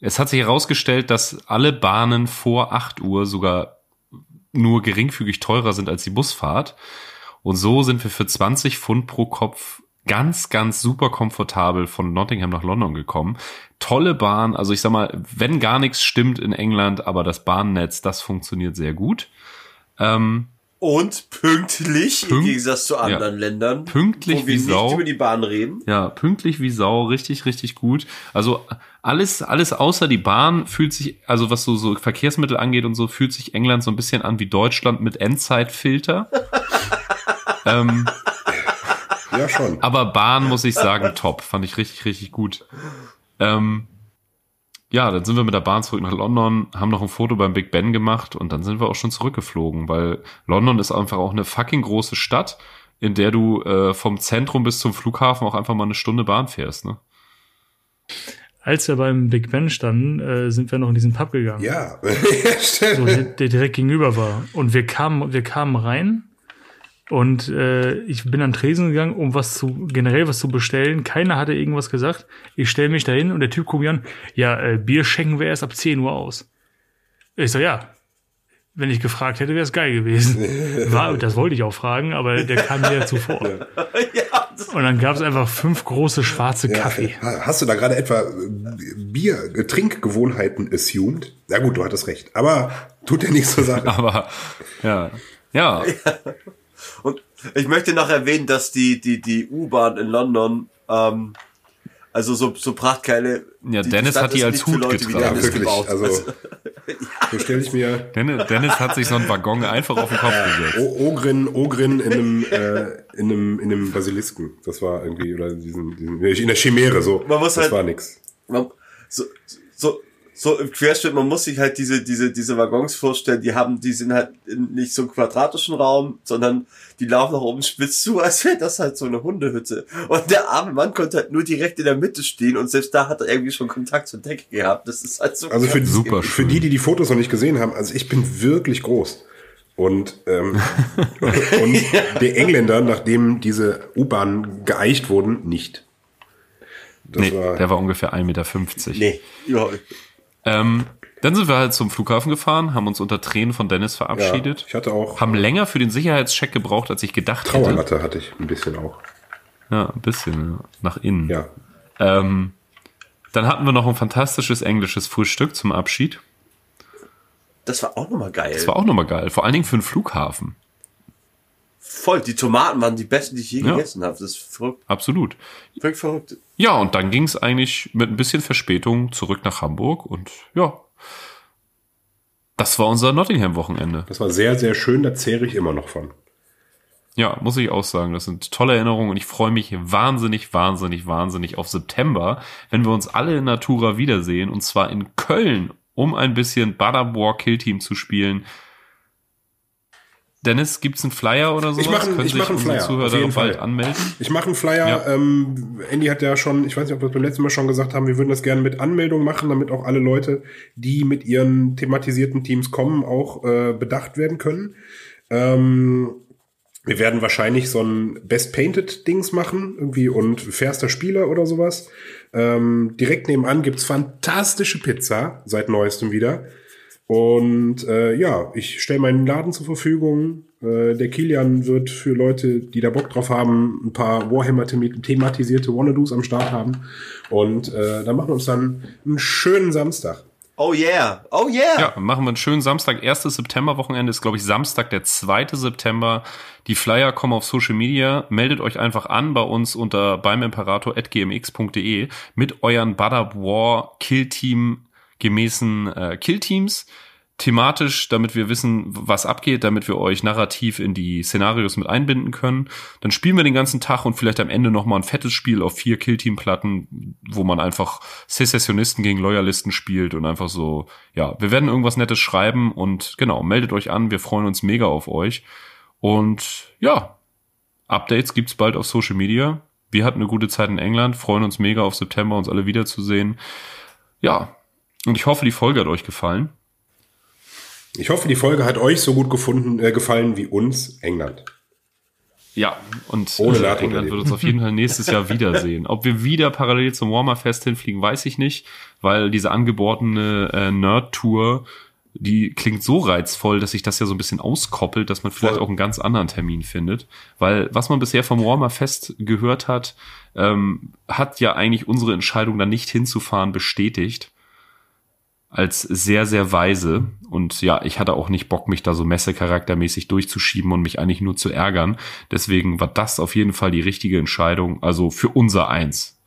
Es hat sich herausgestellt, dass alle Bahnen vor 8 Uhr sogar nur geringfügig teurer sind als die Busfahrt. Und so sind wir für 20 Pfund pro Kopf ganz, ganz super komfortabel von Nottingham nach London gekommen. Tolle Bahn, also ich sag mal, wenn gar nichts stimmt in England, aber das Bahnnetz, das funktioniert sehr gut. Ähm, Und pünktlich, Pünkt- im Gegensatz zu anderen Ländern. Pünktlich wo wir wie nicht Sau. über die Bahn reden. ja, pünktlich wie Sau, richtig, richtig gut. Also alles, alles außer die Bahn fühlt sich, also was so, so Verkehrsmittel angeht und so, fühlt sich England so ein bisschen an wie Deutschland mit Endzeitfilter. ähm, Ja, schon. Aber Bahn muss ich sagen, top. Fand ich richtig, richtig gut. Ähm, ja, dann sind wir mit der Bahn zurück nach London, haben noch ein Foto beim Big Ben gemacht und dann sind wir auch schon zurückgeflogen, weil London ist einfach auch eine fucking große Stadt, in der du äh, vom Zentrum bis zum Flughafen auch einfach mal eine Stunde Bahn fährst. Ne? Als wir beim Big Ben standen, äh, sind wir noch in diesen Pub gegangen. Ja, ja so, stimmt. der, der direkt gegenüber war. Und wir kamen, wir kamen rein und äh, ich bin an Tresen gegangen, um was zu, generell was zu bestellen. Keiner hatte irgendwas gesagt. Ich stelle mich dahin und der Typ guckt mich an, ja, äh, Bier schenken wir erst ab 10 Uhr aus. Ich so, ja. Wenn ich gefragt hätte, wäre es geil gewesen. War, das wollte ich auch fragen, aber der kam mir zuvor. ja, das, Und dann gab es einfach fünf große schwarze Kaffee. Ha- Hast du da gerade etwa äh, Bier, äh, Trinkgewohnheiten assumed? Na gut, du hattest recht. Aber tut ja nichts zur Sache. Aber ja, ja, und ich möchte noch erwähnen, dass die, die, die U-Bahn in London, ähm, also so, so prachtgeile. Ja, die Dennis Stadt hat die als Hut Leute getragen. Ja, Dennis wirklich. gebaut. Also, so stelle ich mir Dennis, Dennis hat sich so einen Waggon einfach auf den Kopf gesetzt. O- Ogrin, Ogrin in einem, äh, in einem, in einem Basilisken. Das war irgendwie, oder diesen, diesen in der Chimäre, so. Man muss das halt- war nix. man, so, so, so im Querschnitt, man muss sich halt diese, diese, diese Waggons vorstellen, die haben, die sind halt in nicht so einem quadratischen Raum, sondern die laufen nach oben spitz zu, als wäre das halt so eine Hundehütte. Und der arme Mann konnte halt nur direkt in der Mitte stehen und selbst da hat er irgendwie schon Kontakt zur Decke gehabt. Das ist halt so Also für. Super für schön. die, die die Fotos noch nicht gesehen haben, also ich bin wirklich groß. Und, ähm, und der Engländer, nachdem diese U-Bahnen geeicht wurden, nicht. Das Nee, war, der war ungefähr 1,50 Meter. Nee, überhaupt nicht. Ähm, dann sind wir halt zum Flughafen gefahren, haben uns unter Tränen von Dennis ja, verabschiedet. ich hatte auch haben länger für den Sicherheitscheck gebraucht, als ich gedacht hätte. Trauerlatte hatte ich ein bisschen auch. Ja, ein bisschen ja. nach innen. Ja. Ähm, dann hatten wir noch ein fantastisches englisches Frühstück zum Abschied. Das war auch nochmal geil. Das war auch nochmal geil, vor allen Dingen für einen Flughafen. Voll, die Tomaten waren die besten, die ich je Ja. gegessen habe. Das ist verrückt. Absolut. Wirklich verrückt. Ja, und dann ging es eigentlich mit ein bisschen Verspätung zurück nach Hamburg und ja, das war unser Nottingham-Wochenende. Das war sehr, sehr schön, da zehre ich immer noch von. Ja, muss ich auch sagen, das sind tolle Erinnerungen und ich freue mich wahnsinnig, wahnsinnig, wahnsinnig auf September, wenn wir uns alle in Natura wiedersehen und zwar in Köln, um ein bisschen Badabor Kill Team zu spielen. Dennis, gibt's einen Flyer oder sowas? Ich mach einen- Können ich mach sich einen Flyer, Zuhörer auf jeden Fall. anmelden? Ich mache einen Flyer. Ja. Ähm, Andy hat ja schon, ich weiß nicht, ob wir es beim letzten Mal schon gesagt haben, wir würden das gerne mit Anmeldung machen, damit auch alle Leute, die mit ihren thematisierten Teams kommen, auch äh, bedacht werden können. Ähm, wir werden wahrscheinlich so ein Best Painted Dings machen, irgendwie und fairster Spieler oder sowas. Ähm, direkt nebenan gibt's fantastische Pizza, seit neuestem wieder. Und äh, ja, ich stelle meinen Laden zur Verfügung. Äh, der Kilian wird für Leute, die da Bock drauf haben, ein paar Warhammer-thematisierte Wannadoos am Start haben. Und äh, dann machen wir uns dann einen schönen Samstag. Oh yeah, oh yeah. Ja, machen wir einen schönen Samstag. 1. September-Wochenende ist, glaube ich, Samstag, der 2. September. Die Flyer kommen auf Social Media. Meldet euch einfach an bei uns unter beimimperator.gmx.de mit euren Badab War Killteam gemäßen äh, Killteams thematisch, damit wir wissen, was abgeht, damit wir euch narrativ in die Szenarios mit einbinden können. Dann spielen wir den ganzen Tag und vielleicht am Ende noch mal ein fettes Spiel auf vier Killteam-Platten, wo man einfach Secessionisten gegen Loyalisten spielt und einfach so, ja, wir werden irgendwas Nettes schreiben und genau, meldet euch an, wir freuen uns mega auf euch. Und ja, Updates gibt's bald auf Social Media. Wir hatten eine gute Zeit in England, freuen uns mega auf September, uns alle wiederzusehen. Ja, und ich hoffe, die Folge hat euch gefallen. Ich hoffe, die Folge hat euch so gut gefunden, äh, gefallen wie uns England. Ja, und Ohne äh, England wird uns auf jeden Fall nächstes Jahr wiedersehen. Ob wir wieder parallel zum Warmer Fest hinfliegen, weiß ich nicht, weil diese angebotene äh, Nerd-Tour, die klingt so reizvoll, dass sich das ja so ein bisschen auskoppelt, dass man vielleicht Voll. auch einen ganz anderen Termin findet. Weil was man bisher vom Warmer Fest gehört hat, ähm, hat ja eigentlich unsere Entscheidung, da nicht hinzufahren, bestätigt als sehr, sehr weise. Und ja, ich hatte auch nicht Bock, mich da so messecharaktermäßig durchzuschieben und mich eigentlich nur zu ärgern. Deswegen war das auf jeden Fall die richtige Entscheidung. Also für unser Eins.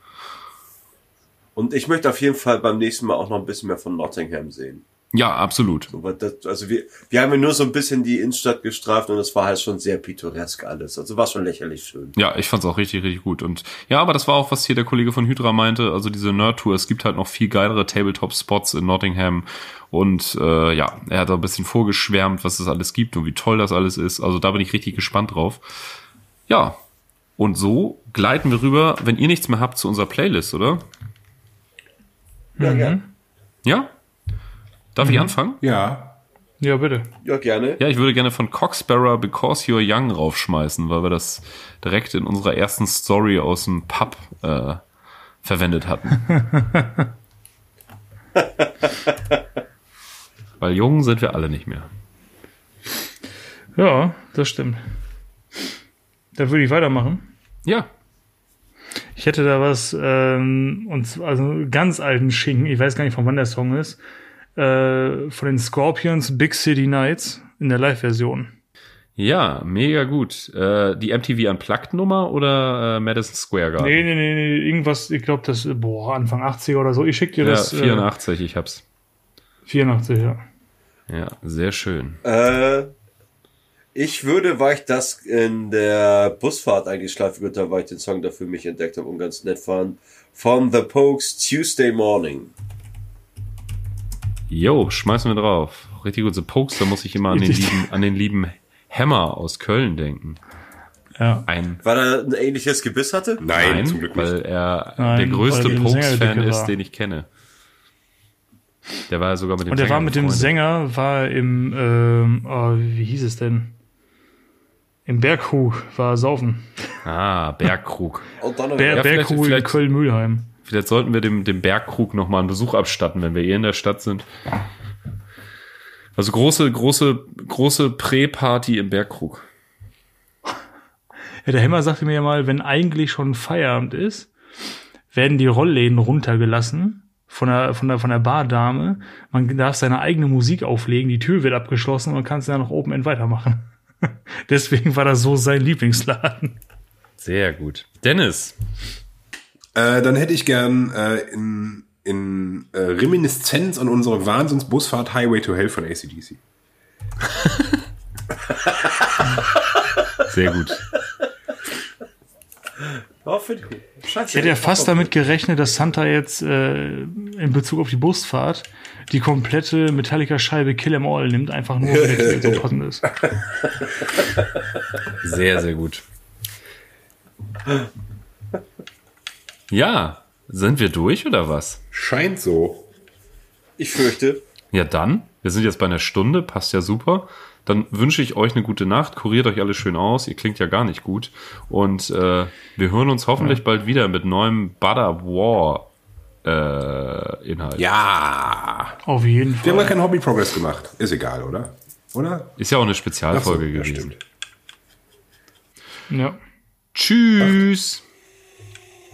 Und ich möchte auf jeden Fall beim nächsten Mal auch noch ein bisschen mehr von Nottingham sehen. Ja, absolut. Das, also wir, wir haben ja nur so ein bisschen die Innenstadt gestraft und es war halt schon sehr pittoresk alles. Also war schon lächerlich schön. Ja, ich fand's auch richtig, richtig gut. Und ja, aber das war auch, was hier der Kollege von Hydra meinte. Also diese Nerd-Tour, es gibt halt noch viel geilere Tabletop-Spots in Nottingham. Und äh, ja, er hat da ein bisschen vorgeschwärmt, was es alles gibt und wie toll das alles ist. Also da bin ich richtig gespannt drauf. Ja, und so gleiten wir rüber, wenn ihr nichts mehr habt, zu unserer Playlist, oder? Ja, gern. Ja? Darf ich anfangen? Ja. Ja, bitte. Ja, gerne. Ja, ich würde gerne von Coxbearer Because You're Young raufschmeißen, weil wir das direkt in unserer ersten Story aus dem Pub äh, verwendet hatten. weil jung sind wir alle nicht mehr. Ja, das stimmt. Dann würde ich weitermachen. Ja, Ich hätte da was, ähm, und zwar, also einen ganz alten Schinken, ich weiß gar nicht, von wann der Song ist, äh, von den Scorpions Big City Nights in der Live-Version. ja, mega gut. Äh, die MTV Unplugged Nummer oder äh, Madison Square Garden? Nee, nee, nee, nee, irgendwas, ich glaube, das, boah, Anfang 80er oder so. Ich schick dir ja, das. 84, ich hab's. Äh, 84, ja. Ja, sehr schön. Äh, ich würde, weil ich das in der Busfahrt eigentlich schleifen würde, weil ich den Song dafür mich entdeckt habe und ganz nett fand, von The Pokes Tuesday Morning. Jo, schmeißen wir drauf. Richtig gut. The Pokes, da muss ich immer an den lieben, an den lieben Hammer aus Köln denken. Ja. Ein Weil er ein ähnliches Gebiss hatte? Nein, Nein, zum Glück weil er Nein, der größte Sänger Pokes-Fan ist, den ich kenne. Der war ja sogar mit dem Und der Sänger war mit dem. Sänger, war im, ähm, oh, wie hieß es denn? Im Bergkrug war er saufen. Ah, Bergkrug. Und dann noch Ber Ja, vielleicht- Bergkrug in Köln-Mühlheim. Vielleicht sollten wir dem, dem Bergkrug nochmal einen Besuch abstatten, wenn wir eh in der Stadt sind. Also große, große, große Prä-Party im Bergkrug. Ja, der Hämmer sagte mir ja mal, wenn eigentlich schon Feierabend ist, werden die Rollläden runtergelassen von der, von der, von der Bardame. Man darf seine eigene Musik auflegen, die Tür wird abgeschlossen und man kann es dann noch Open End weitermachen. Deswegen war das so sein Lieblingsladen. Sehr gut. Dennis. Äh, dann hätte ich gern äh, in, in äh, Reminiszenz an unsere Wahnsinnsbusfahrt Highway to Hell von ACDC. Sehr gut. Oh. Scheiße. Ich hätte ja fast damit gerechnet, dass Santa jetzt äh, in Bezug auf die Busfahrt die komplette Metallica-Scheibe Kill 'Em All nimmt, einfach nur, weil der so passend ist. Sehr, sehr gut. Ja, sind wir durch oder was? Scheint so. Ich fürchte. Ja, dann. Wir sind jetzt bei einer Stunde, passt ja super. Dann wünsche ich euch eine gute Nacht, kuriert euch alles schön aus, ihr klingt ja gar nicht gut. Und äh, wir hören uns hoffentlich bald wieder mit neuem Butter War äh, Inhalt. Ja. Auf jeden Wir haben Fall. gar keinen Hobby Progress gemacht. Ist egal, oder? oder? Ist ja auch eine so, Spezialfolge ja, gewesen. stimmt. Ja. Tschüss.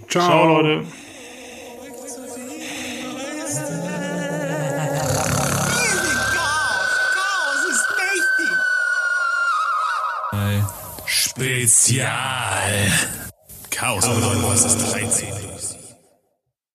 Ciao, Leute. Spezial. Chaos. Ist 13?